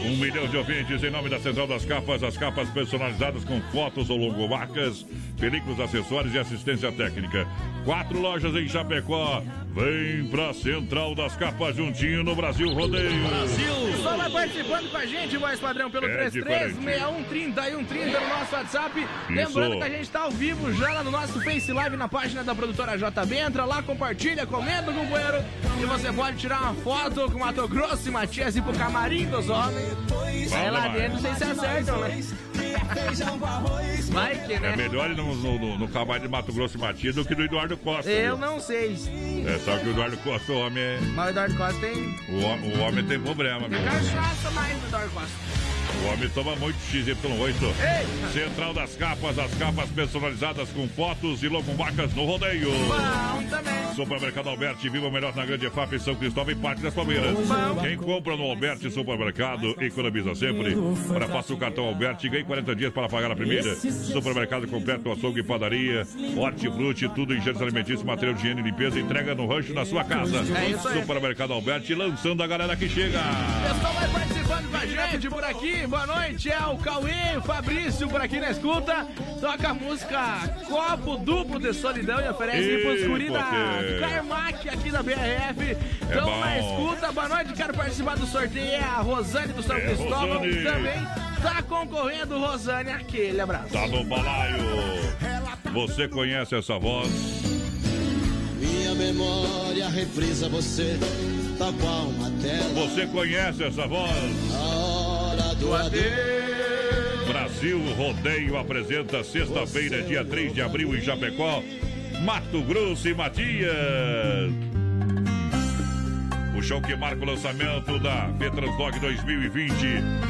Um milhão de ouvintes em nome da Central das Capas, as capas personalizadas com fotos ou logomarcas, películas, acessórios e assistência técnica. Quatro lojas em Chapecó. Vem pra Central das Capas juntinho no Brasil Rodeio. Brasil! Só vai participando com a gente, voz padrão, pelo É 336130 e 130 no nosso WhatsApp. Lembrando que a gente tá ao vivo já lá no nosso Face Live na página da produtora JB. Entra lá, compartilha, comenta, companheiro. E você pode tirar uma foto com Mato Grosso e Matias e pro camarim dos homens. Aí lá Fala, dentro vocês se acertam, né? Vai que, né? É melhor ir no, no, no, no cavalo de Mato Grosso e Matias do que do Eduardo Costa. Eu viu? não sei. É só que o Eduardo Costa, o homem é. Mas o Eduardo Costa tem. O, o homem tem problema, meu. Cachaça mais do Eduardo Costa. O homem toma muito XY8. Ei! Central das Capas, as capas personalizadas com fotos e logomarcas no rodeio. Supermercado Alberti, viva o melhor na grande EFAP São Cristóvão e Parque das Palmeiras. Quem compra no Alberti Supermercado economiza sempre. Para faça o cartão Alberti e ganhe 40 dias para pagar a primeira. Supermercado completo, açougue e padaria, hortifruti, tudo em gêneros alimentícios, material de higiene e limpeza, entrega no rancho na sua casa. É. Supermercado Alberti lançando a galera que chega. pessoal vai participando com a gente por aqui. Boa noite, é o Cauê, o Fabrício por aqui na escuta. Toca a música Copo Duplo de Solidão e oferece pros guri da. Carmack aqui da BRF. Então bom. na escuta, boa noite, quero participar do sorteio. É a Rosane do São É, Cristóvão Rosane. também. está concorrendo, Rosane, aquele abraço. Tá no balaio. Você conhece essa voz? Minha memória reprisa você, tal qual uma tela. Você conhece essa voz? A hora do adeus. Brasil Rodeio apresenta sexta-feira, dia 3 de abril, em Chapecó, Mato Grosso e Matias. Show que marca o lançamento da Fetransdog 2020.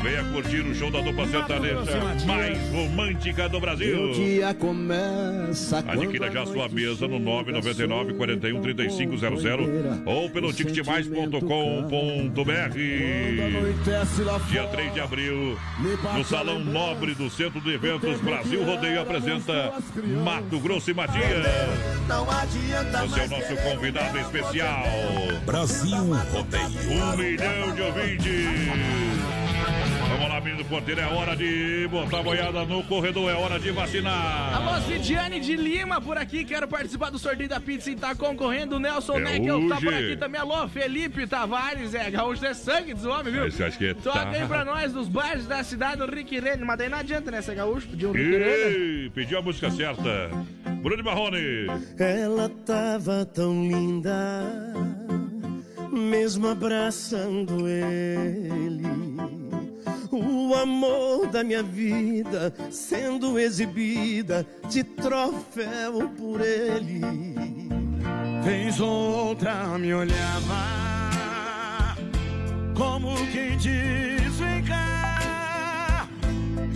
Venha curtir o show da dupla sertaneja mais romântica do Brasil. O dia começa Adquira já sua mesa no 999 41 3500 ou pelo ticketmais.com.br. Dia 3 de abril, no Salão Nobre do Centro de Eventos Brasil Rodeio apresenta Mato Grosso e Matias. Você é o nosso convidado especial. Brasil Rodeio. Um milhão de ouvintes. Vamos lá, menino porteiro, é hora de botar a boiada no corredor, é hora de vacinar. Alô, Cidiane de Lima por aqui, quero participar do sorteio da pizza e tá concorrendo. O Nelson É Neckel tá hoje. por aqui também. Alô, Felipe Tavares, é gaúcho é sangue dos homens, viu? Esse acho que é Toca tá. aí pra nós dos bairros da cidade do Rick Renner, mas daí não adianta, né? Ser gaúcho, pedir um pediu a música certa. Bruno Marrone. Ela tava tão linda, mesmo abraçando ele. O amor da minha vida sendo exibida de troféu por ele. Vez outra me olhava como quem diz vem cá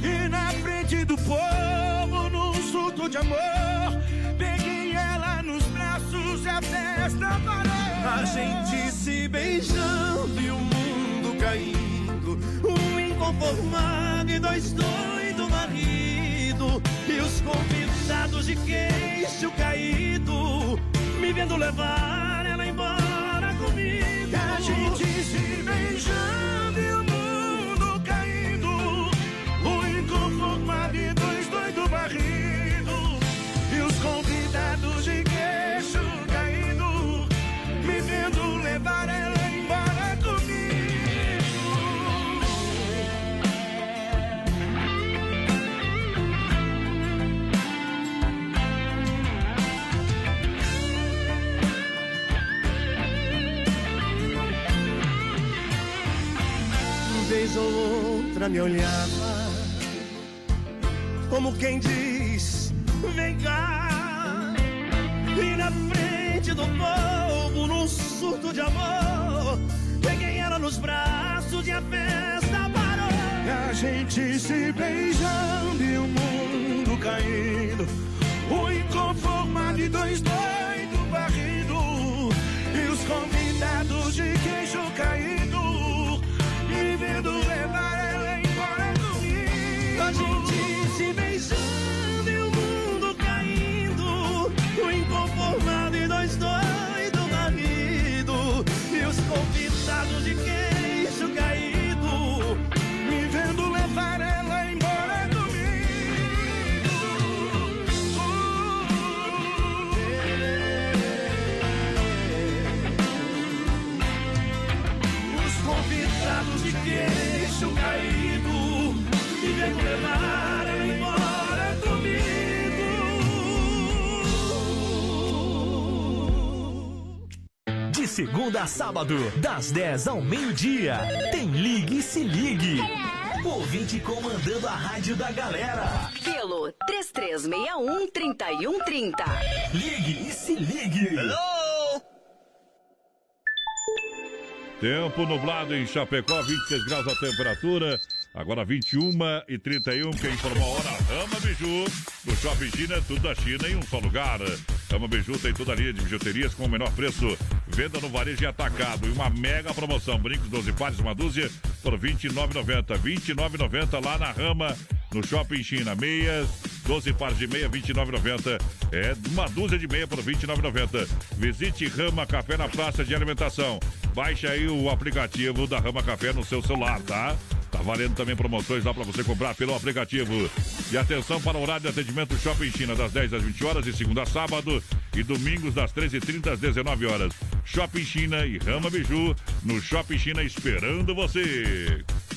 e na frente do povo num surto de amor peguei ela nos braços e a festa parou A gente se beijando e o mundo caindo. Um inconformado e dois doido marido. E os convidados de queixo caído. Me vendo levar ela embora comigo. a gente se beijando me olhava como quem diz: Vem cá. E na frente do povo, num surto de amor, peguei ela nos braços e a festa parou. a gente se beijando e o mundo caindo um inconformado e dois doido barrido e os convidados de segunda a sábado, das 10 ao meio-dia, tem Ligue e Se Ligue. Ouvinte comandando a rádio da galera. Pelo 3361-3130. Ligue e Se Ligue. Tempo nublado em Chapecó, 26 graus a temperatura. Agora 21 e 31, quem informou a hora? Rama Biju. No Shopping China, tudo da China em um só lugar. Rama Biju tem toda a linha de bijuterias com o menor preço. Venda no varejo e atacado. E uma mega promoção. Brincos 12 pares, uma dúzia por R$ 29,90. R$ 29,90 lá na Rama, no Shopping China. Meias, 12 pares de meia, R$ 29,90. É uma dúzia de meia por R$ 29,90. Visite Rama Café na Praça de Alimentação. Baixe aí o aplicativo da Rama Café no seu celular, tá? Tá valendo também promoções lá para você comprar pelo aplicativo. E atenção para o horário de atendimento Shopping China, das 10 às 20 horas, de segunda a sábado, e domingos das 13h30 às 19 horas. Shopping China e Rama Biju, no Shopping China esperando você.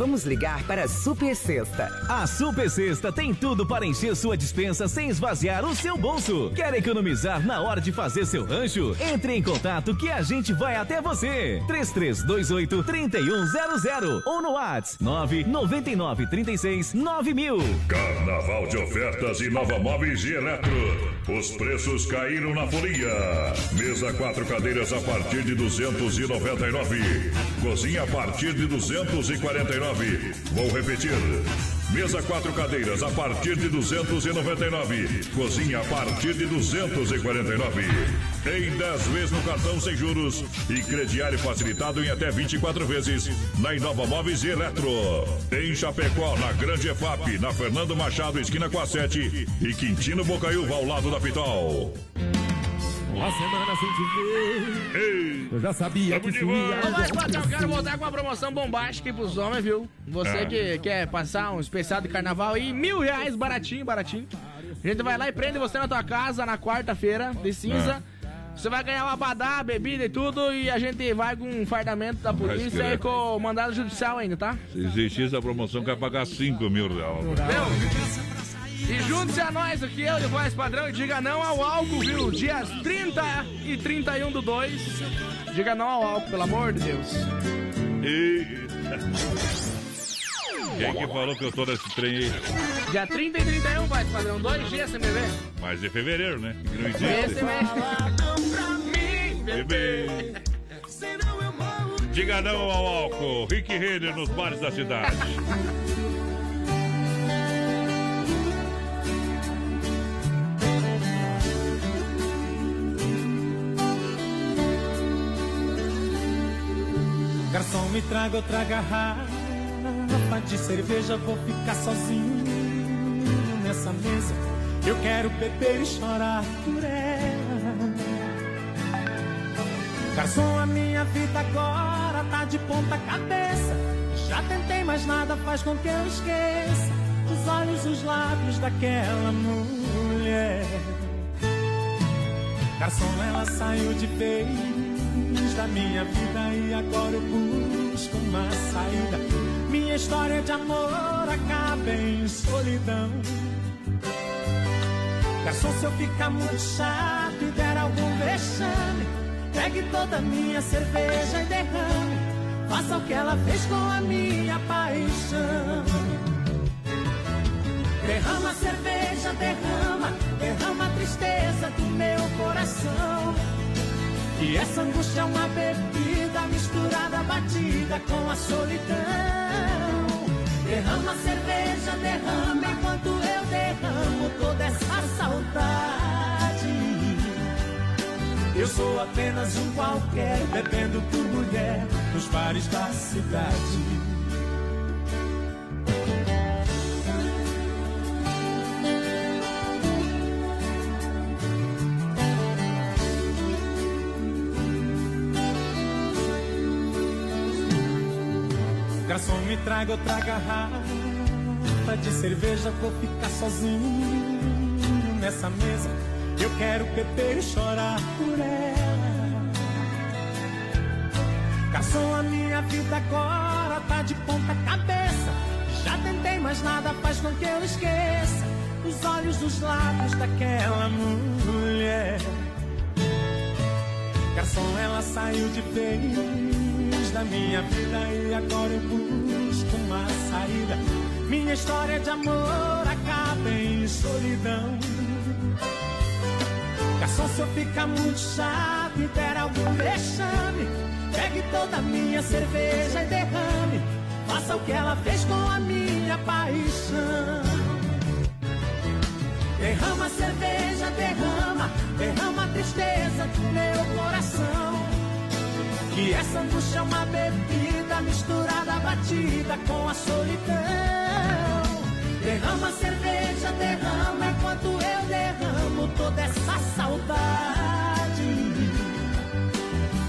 Vamos ligar para a Super Sexta. A Super Sexta tem tudo para encher sua dispensa sem esvaziar o seu bolso. Quer economizar na hora de fazer seu rancho? Entre em contato que a gente vai até você. 3328 3100 ou no WhatsApp 999 36 9000. Carnaval de ofertas e Nova Móveis e Eletro. Os preços caíram na folia. Mesa quatro cadeiras a partir de 299. Cozinha a partir de 249. Vou repetir. Mesa quatro cadeiras a partir de 299. Cozinha a partir de 249. Em 10 vezes no cartão sem juros e crediário facilitado em até 24 vezes na Inova Móveis e Eletro. Em Chapecó, na Grande EFAP, na Fernando Machado, esquina com a 7 e Quintino Bocaiúva ao lado da Pitol. Uma semana sem te ver. Eu já sabia que isso ia. Ô, mas, Patrão, eu quero voltar com uma promoção bombástica aí pros homens, viu? Você É. que quer passar um especial de carnaval aí, mil reais, baratinho, baratinho. A gente vai lá e prende você na tua casa na quarta-feira de cinza. Você vai ganhar uma abadá, bebida e tudo, e a gente vai com um fardamento da polícia e com mandado judicial ainda, tá? Se existisse a promoção, quer pagar 5 mil reais. E junte-se a nós aqui, eu de voz padrão, e diga não ao álcool, viu? Dias 30 e 31 do 2. Diga não ao álcool, pelo amor de Deus. E... Quem que falou que eu tô nesse trem aí? Dia 30 e 31, voz padrão, dois dias sem beber. Mas é fevereiro, né? Que não existe. Bebê. Diga não ao álcool. Rick Renner nos bares da cidade. Me traga outra garrafa de cerveja. Vou ficar sozinho nessa mesa. Eu quero beber e chorar por ela. Garçom, a minha vida agora tá de ponta cabeça. Já tentei, mas nada faz com que eu esqueça os olhos, os lábios daquela mulher. Garçom, ela saiu de vez da minha vida e agora eu busco saída. Minha história de amor acaba em solidão. Garçom, se eu ficar muito chato e der algum vexame, pegue toda a minha cerveja e derrame. Faça o que ela fez com a minha paixão. Derrama a cerveja, derrama, derrama a tristeza do meu coração. E essa angústia é uma bebida misturada, batida com a solidão. Derrama a cerveja, derrama enquanto eu derramo toda essa saudade. Eu sou apenas um qualquer, bebendo por mulher nos bares da cidade. Garçom, me traga outra garrafa de cerveja, vou ficar sozinho nessa mesa. Eu quero beber e chorar por ela. Garçom, a minha vida agora tá de ponta cabeça. Já tentei, mas nada faz com que eu esqueça os olhos dos lábios daquela mulher. Garçom, ela saiu de vez da minha vida e agora eu busco uma saída. Minha história de amor acaba em solidão. Garçom, se eu ficar muito chato e der algum vexame, pegue toda a minha cerveja e derrame. Faça o que ela fez com a minha paixão. Derrama cerveja, derrama, derrama a tristeza do meu coração. Que essa angústia é uma bebida misturada, batida com a solidão. Derrama cerveja, derrama enquanto eu derramo toda essa saudade.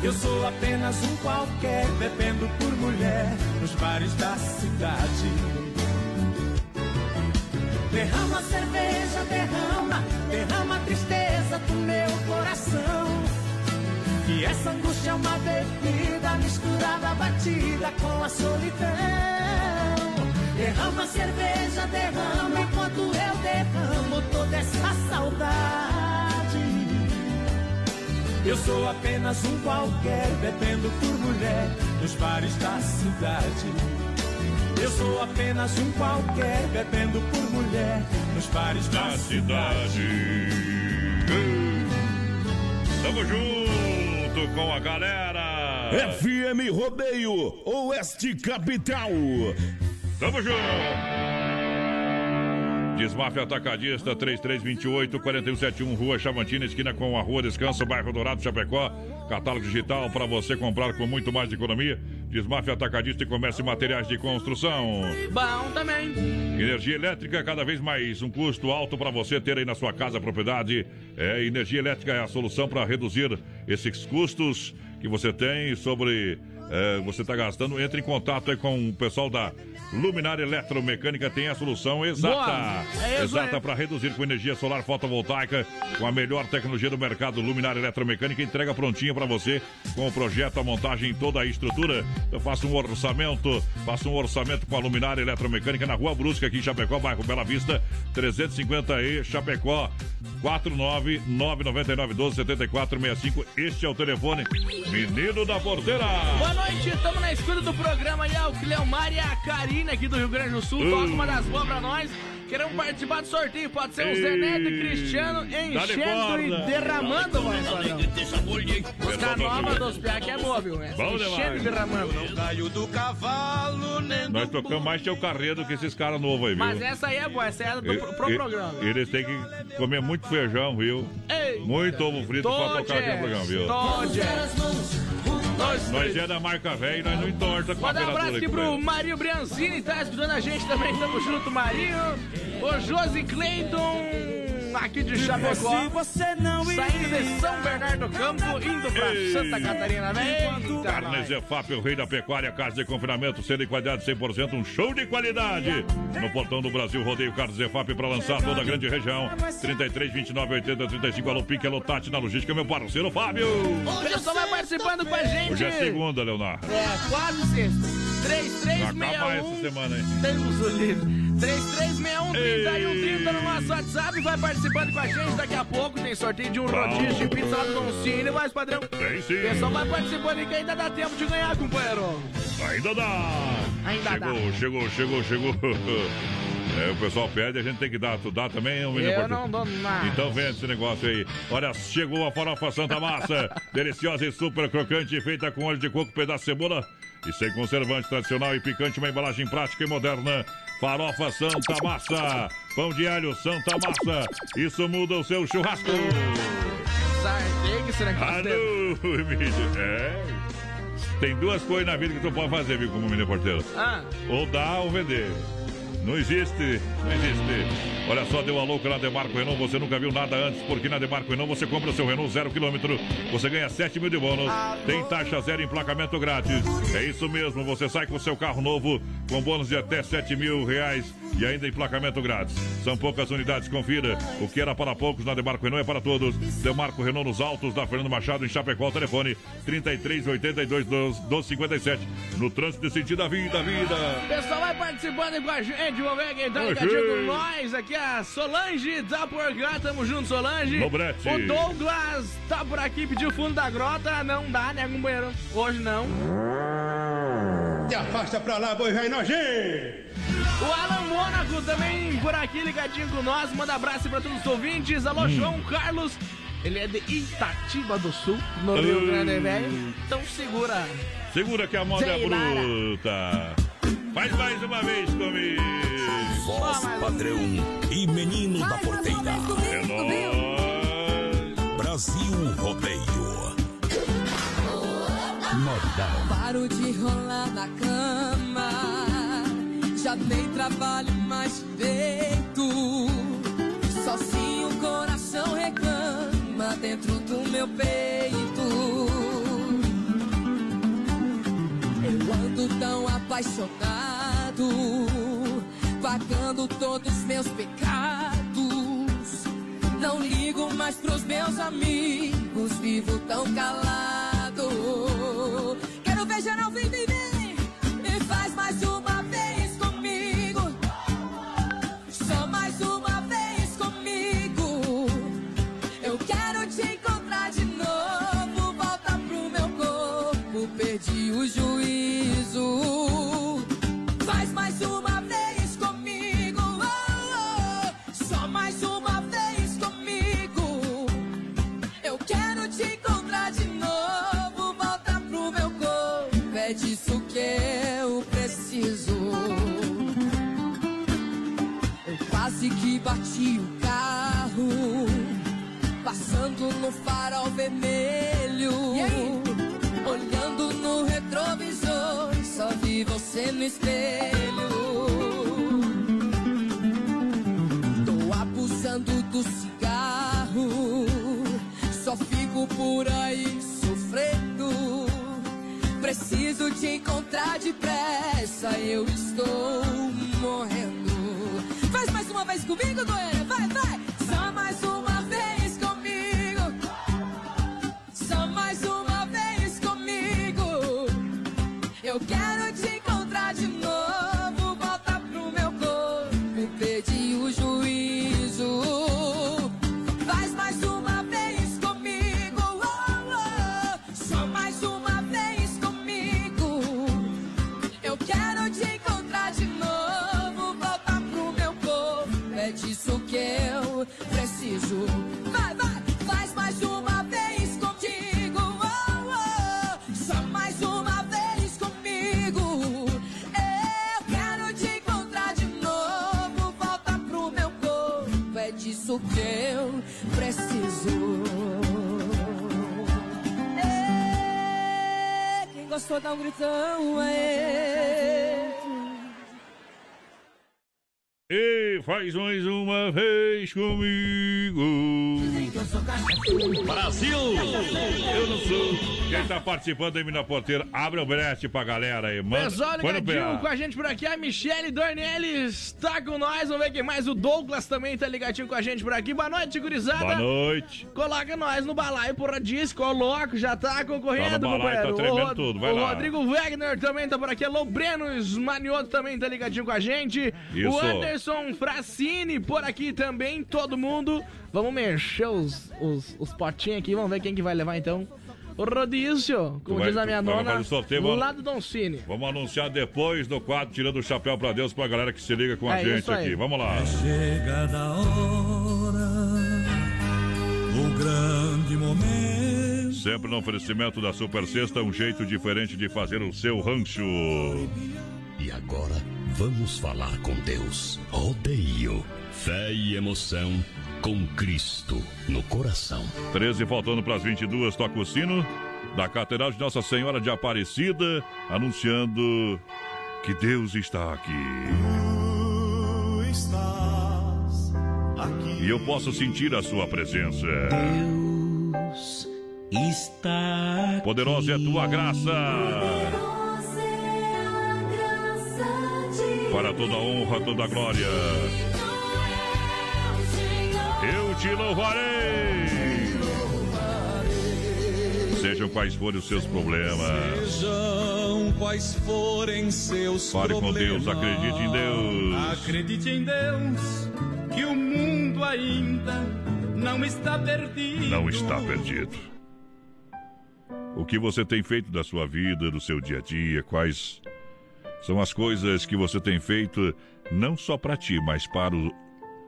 Eu sou apenas um qualquer, bebendo por mulher nos bares da cidade. Derrama cerveja, derrama, derrama a tristeza do meu coração. E essa angústia é uma bebida misturada, batida com a solidão. Derrama a cerveja, derrama enquanto eu derramo toda essa saudade. Eu sou apenas um qualquer, bebendo por mulher nos bares da cidade. Eu sou apenas um qualquer, bebendo por mulher nos bares da, Da cidade. Tamo junto com a galera. FM Rodeio, Oeste Capital. Tamo junto. Desmafia Atacadista 3328 4171 Rua Chavantina, esquina com a Rua Descanso, bairro Dourado, Chapecó. Catálogo digital para você comprar com muito mais economia. Desmafia Atacadista e Comércio e Materiais de Construção. Bom também. Energia elétrica cada vez mais um custo alto para você ter aí na sua casa, propriedade. É, energia elétrica é a solução para reduzir esses custos que você tem sobre é, você está gastando. Entre em contato aí com o pessoal da Luminária Eletromecânica, tem a solução exata. É exata para reduzir com energia solar fotovoltaica, com a melhor tecnologia do mercado. Luminária Eletromecânica entrega prontinha para você com o projeto, a montagem toda a estrutura. Eu faço um orçamento, faço um orçamento com a Luminária Eletromecânica na Rua Brusca, aqui em Chapecó, bairro Bela Vista, 350 e Chapecó. 49999127465. Este é o telefone. Menino da Porteira. Boa noite, estamos na escuta do programa aí, é o Cleomar e a Aqui do Rio Grande do Sul. Uh. Toca uma das boas pra nós. Queremos participar do sorteio, pode ser o Zé Neto e Cristiano enchendo e derramando, mais. Música nova dos Piá que é boa, viu? Essa Bom enchendo demais. e derramando. Caio do cavalo, nem Nós tocamos mais teu carreiro do que esses caras novos aí, viu? Mas essa aí é boa, essa é do, E- pro, pro e- programa. Eles têm que comer muito feijão, viu? Ei. Muito ovo frito pra tocar aqui no programa, viu? Nós é da marca velha e nós não entorta com a Manda um abraço aqui pro Mario Briancini, tá escutando a gente também, tamo junto, Mario. O Josi Cleiton, aqui de Chapecó. Saindo de São Bernardo do Campo, indo pra Ei. Santa Catarina, vem. Carnes EFAP, o rei da pecuária, carne de confinamento, sendo de qualidade 100%, um show de qualidade. No portão do Brasil, rodeio Carnes EFAP para lançar toda a grande região. 33, 29, 80, 35, alô Pique, alô Tati, na logística, meu parceiro Fábio. O pessoal vai participando com a gente. Hoje é segunda, Leonardo. É, quase sexta. Vai acabar 3361. essa semana, hein? Temos o livre. 3361 3130 no nosso WhatsApp. Vai participando com a gente daqui a pouco. Tem sorteio de um rodízio de pizza Don Cine, mas padrão. Tem sim. Pessoal vai participando aí que ainda dá tempo de ganhar, companheiro. Ainda dá. Ainda chegou, dá. chegou, chegou, chegou. É, o pessoal pede, a gente tem que dar. Tu dá também, um menino Eu não dou nada. Então vende esse negócio aí. Olha, chegou a farofa Santa Massa. Deliciosa e super crocante, feita com óleo de coco, pedaço de cebola e sem conservante tradicional e picante, uma embalagem prática e moderna. Farofa Santa Massa. Pão de alho Santa Massa. Isso muda o seu churrasco. Sartei que Alô, Emílio. É. Tem duas coisas na vida que tu pode fazer, viu, como menino porteiro. Ah, Ou dar ou vender. Não existe, não existe. Olha só, deu a louca na Demarco Renault. Você nunca viu nada antes, porque na Demarco Renault você compra o seu Renault zero quilômetro, você ganha 7 mil de bônus, tem taxa zero e emplacamento grátis. É isso mesmo, você sai com o seu carro novo com bônus de até 7 mil reais e ainda emplacamento grátis. São poucas unidades, confira. O que era para poucos na Demarco Renault é para todos. Demarco Renault nos altos da Fernando Machado em Chapecó, telefone 33 82 12 57. No trânsito de sentido da vida, vida. Pessoal, vai participando com a gente, vamos ver quem tá ligadinho com nós. Aqui é a Solange tá por cá, tamo junto, Solange. O Douglas tá por aqui, pediu fundo da grota. Não dá, né, companheiro? Hoje não. Se afasta pra lá, boi vai nojento! O Alan Mônaco também por aqui ligadinho com nós. Manda abraço pra todos os ouvintes. Alô, João Carlos. Ele é de Itatiba do Sul, no Rio Grande do Velho. Então segura. Segura que a moda é bruta. Faz mais uma vez comigo. Voz padrão e menino da porteira. É nóis. Brasil Rodeio. Modão. Paro de rolar na cama. Já nem trabalho mais direito. Sozinho o coração reclama dentro do meu peito. Eu ando tão apaixonado, pagando todos os meus pecados. Não ligo mais pros meus amigos, vivo tão calado. Quero ver geral vir, vir, vir, e faz mais uma no espelho. Tô abusando do cigarro. Só fico por aí sofrendo. Preciso te encontrar depressa. Eu estou morrendo. Faz mais uma vez comigo, Goiânia. É disso que eu preciso. É, Quem gostou dá um gritão aí. Faz mais uma vez comigo. Brasil! Eu não sou. Quem tá participando aí na porteira, abre o brete pra galera aí, mano. Pessoal ligadinho com a gente por aqui, a Michele Dornelles tá com nós, vamos ver quem mais, o Douglas também tá ligadinho com a gente por aqui, boa noite, gurizada. Boa noite. Coloca nós no balaio, porra, diz, coloca, já tá concorrendo, Tá balaio, companheiro. tá tremendo o, Rod- tudo, vai o lá. Rodrigo Wegner também tá por aqui, alô, Breno Esmanioto também tá ligadinho com a gente. Isso. O Anderson Fracini por aqui também, todo mundo. Vamos mexer os, os, os potinhos aqui, vamos ver quem que vai levar então. O rodízio, como vai- diz a minha nona, fazer sorteio, mano? lá do Don Cine. Vamos anunciar depois do quadro Tirando o Chapéu pra Deus pra galera que se liga com a É gente aqui. Vamos lá. Chegada a hora, o grande momento. Sempre no oferecimento da Super Sexta, um jeito diferente de fazer o seu rancho. E agora vamos falar com Deus. Rodeio. Fé e emoção com Cristo no coração. 13 faltando para as 22, toca o sino da Catedral de Nossa Senhora de Aparecida, anunciando que Deus está aqui. estás aqui. E eu posso sentir a sua presença. Deus está aqui. Poderosa é a tua graça. Para toda honra, toda glória. Eu te louvarei. Sejam quais forem os seus problemas. Sejam quais forem seus Fale com problemas. Deus, acredite em Deus. Acredite em Deus, que o mundo ainda não está perdido. Não está perdido. O que você tem feito da sua vida, do seu dia a dia, quais são as coisas que você tem feito não só para ti, mas para o,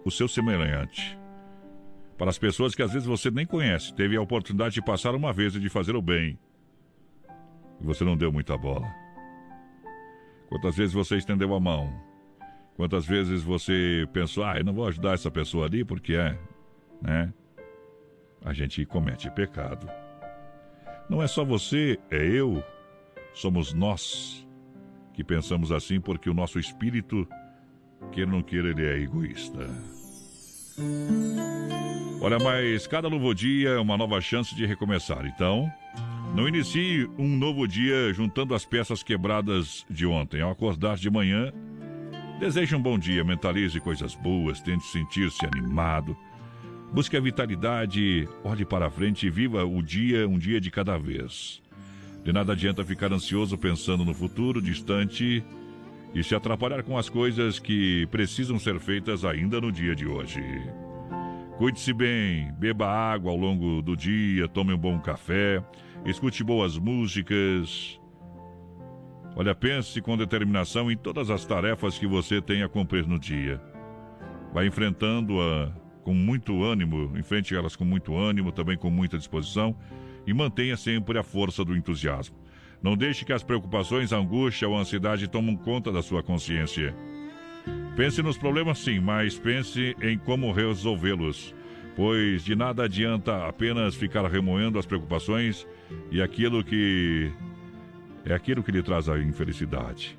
o seu semelhante. Para as pessoas que às vezes você nem conhece, teve a oportunidade de passar uma vez e de fazer o bem. E você não deu muita bola. Quantas vezes você estendeu a mão? Quantas vezes você pensou, ah, eu não vou ajudar essa pessoa ali porque é, né? A gente comete pecado. Não é só você, é eu, somos nós que pensamos assim porque o nosso espírito, queira ou não queira, ele é egoísta. Olha, mas cada novo dia é uma nova chance de recomeçar. Então, não inicie um novo dia juntando as peças quebradas de ontem. Ao acordar de manhã, deseje um bom dia, mentalize coisas boas, tente sentir-se animado. Busque a vitalidade, olhe para frente e viva o dia, um dia de cada vez. De nada adianta ficar ansioso pensando no futuro distante e se atrapalhar com as coisas que precisam ser feitas ainda no dia de hoje. Cuide-se bem, beba água ao longo do dia, tome um bom café, escute boas músicas. Olha, pense com determinação em todas as tarefas que você tem a cumprir no dia. Vai enfrentando-a com muito ânimo, enfrente elas com muito ânimo, também com muita disposição e mantenha sempre a força do entusiasmo. Não deixe que as preocupações, a angústia ou a ansiedade tomem conta da sua consciência. Pense nos problemas sim, mas pense em como resolvê-los, pois de nada adianta apenas ficar remoendo as preocupações e aquilo que é aquilo que lhe traz a infelicidade.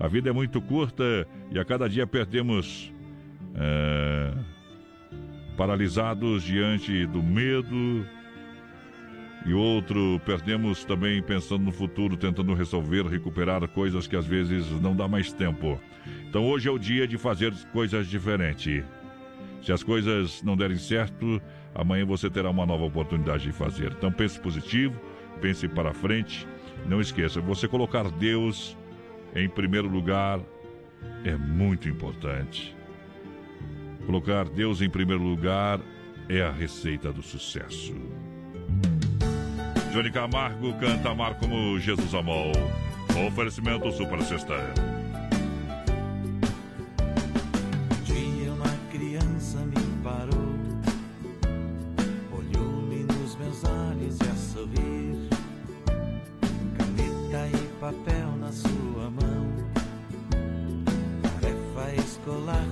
A vida é muito curta e a cada dia perdemos é, paralisados diante do medo e outro perdemos também pensando no futuro, tentando resolver, recuperar coisas que às vezes não dá mais tempo. Então hoje é o dia de fazer coisas diferentes. Se as coisas não derem certo, amanhã você terá uma nova oportunidade de fazer. Então pense positivo, pense para frente. Não esqueça, você colocar Deus em primeiro lugar é muito importante. Colocar Deus em primeiro lugar é a receita do sucesso. Johnny Camargo canta Amar como Jesus amou. Oferecimento Super Sexta. Um dia uma criança me parou, olhou-me nos meus olhos e a sorrir, caneta e papel na sua mão, tarefa escolar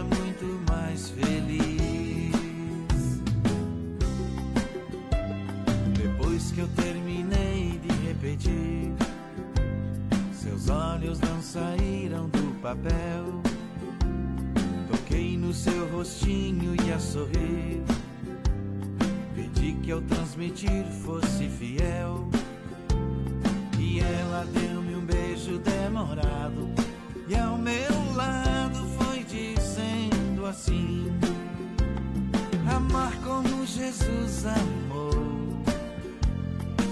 seus olhos não saíram do papel. Toquei no seu rostinho e a sorrir. Pedi que ao transmitir fosse fiel. E ela deu-me um beijo demorado. E ao meu lado foi dizendo assim: Amar como Jesus amou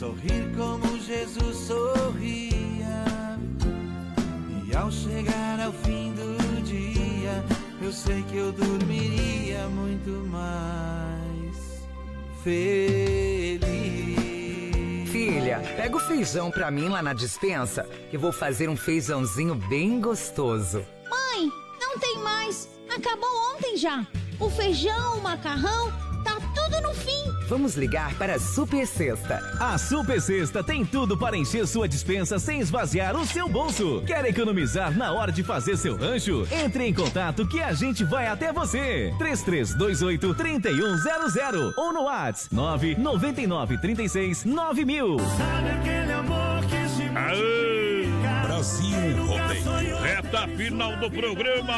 Sorrir como Jesus sorria. E ao chegar ao fim do dia, eu sei que eu dormiria muito mais feliz. Filha, pega o feijão pra mim lá na dispensa, que vou fazer um feijãozinho bem gostoso. Mãe, não tem mais. Acabou ontem já. O feijão, o macarrão, Vamos ligar para a Super Sexta. A Super Sexta tem tudo para encher sua dispensa sem esvaziar o seu bolso. Quer economizar na hora de fazer seu rancho? Entre em contato que a gente vai até você. 3328 3100 ou no WhatsApp 999 36 9000. Sabe aquele amor que se Aê! Brasil Rodeio. Reta final do programa.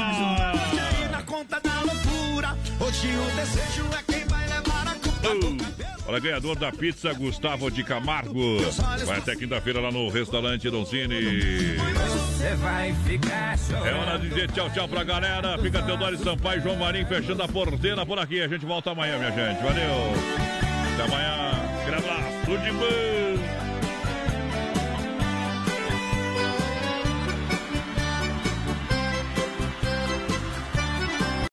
aí na conta da loucura. Hoje o desejo é Olha, ganhador da pizza, Gustavo de Camargo. Vai até quinta-feira lá no restaurante chorando. É hora de dizer tchau, tchau pra galera. Fica Teodoro Sampaio e João Marinho fechando a porteira por aqui. A gente volta amanhã, minha gente. Valeu. Até amanhã. Abraço. Tudo de bom.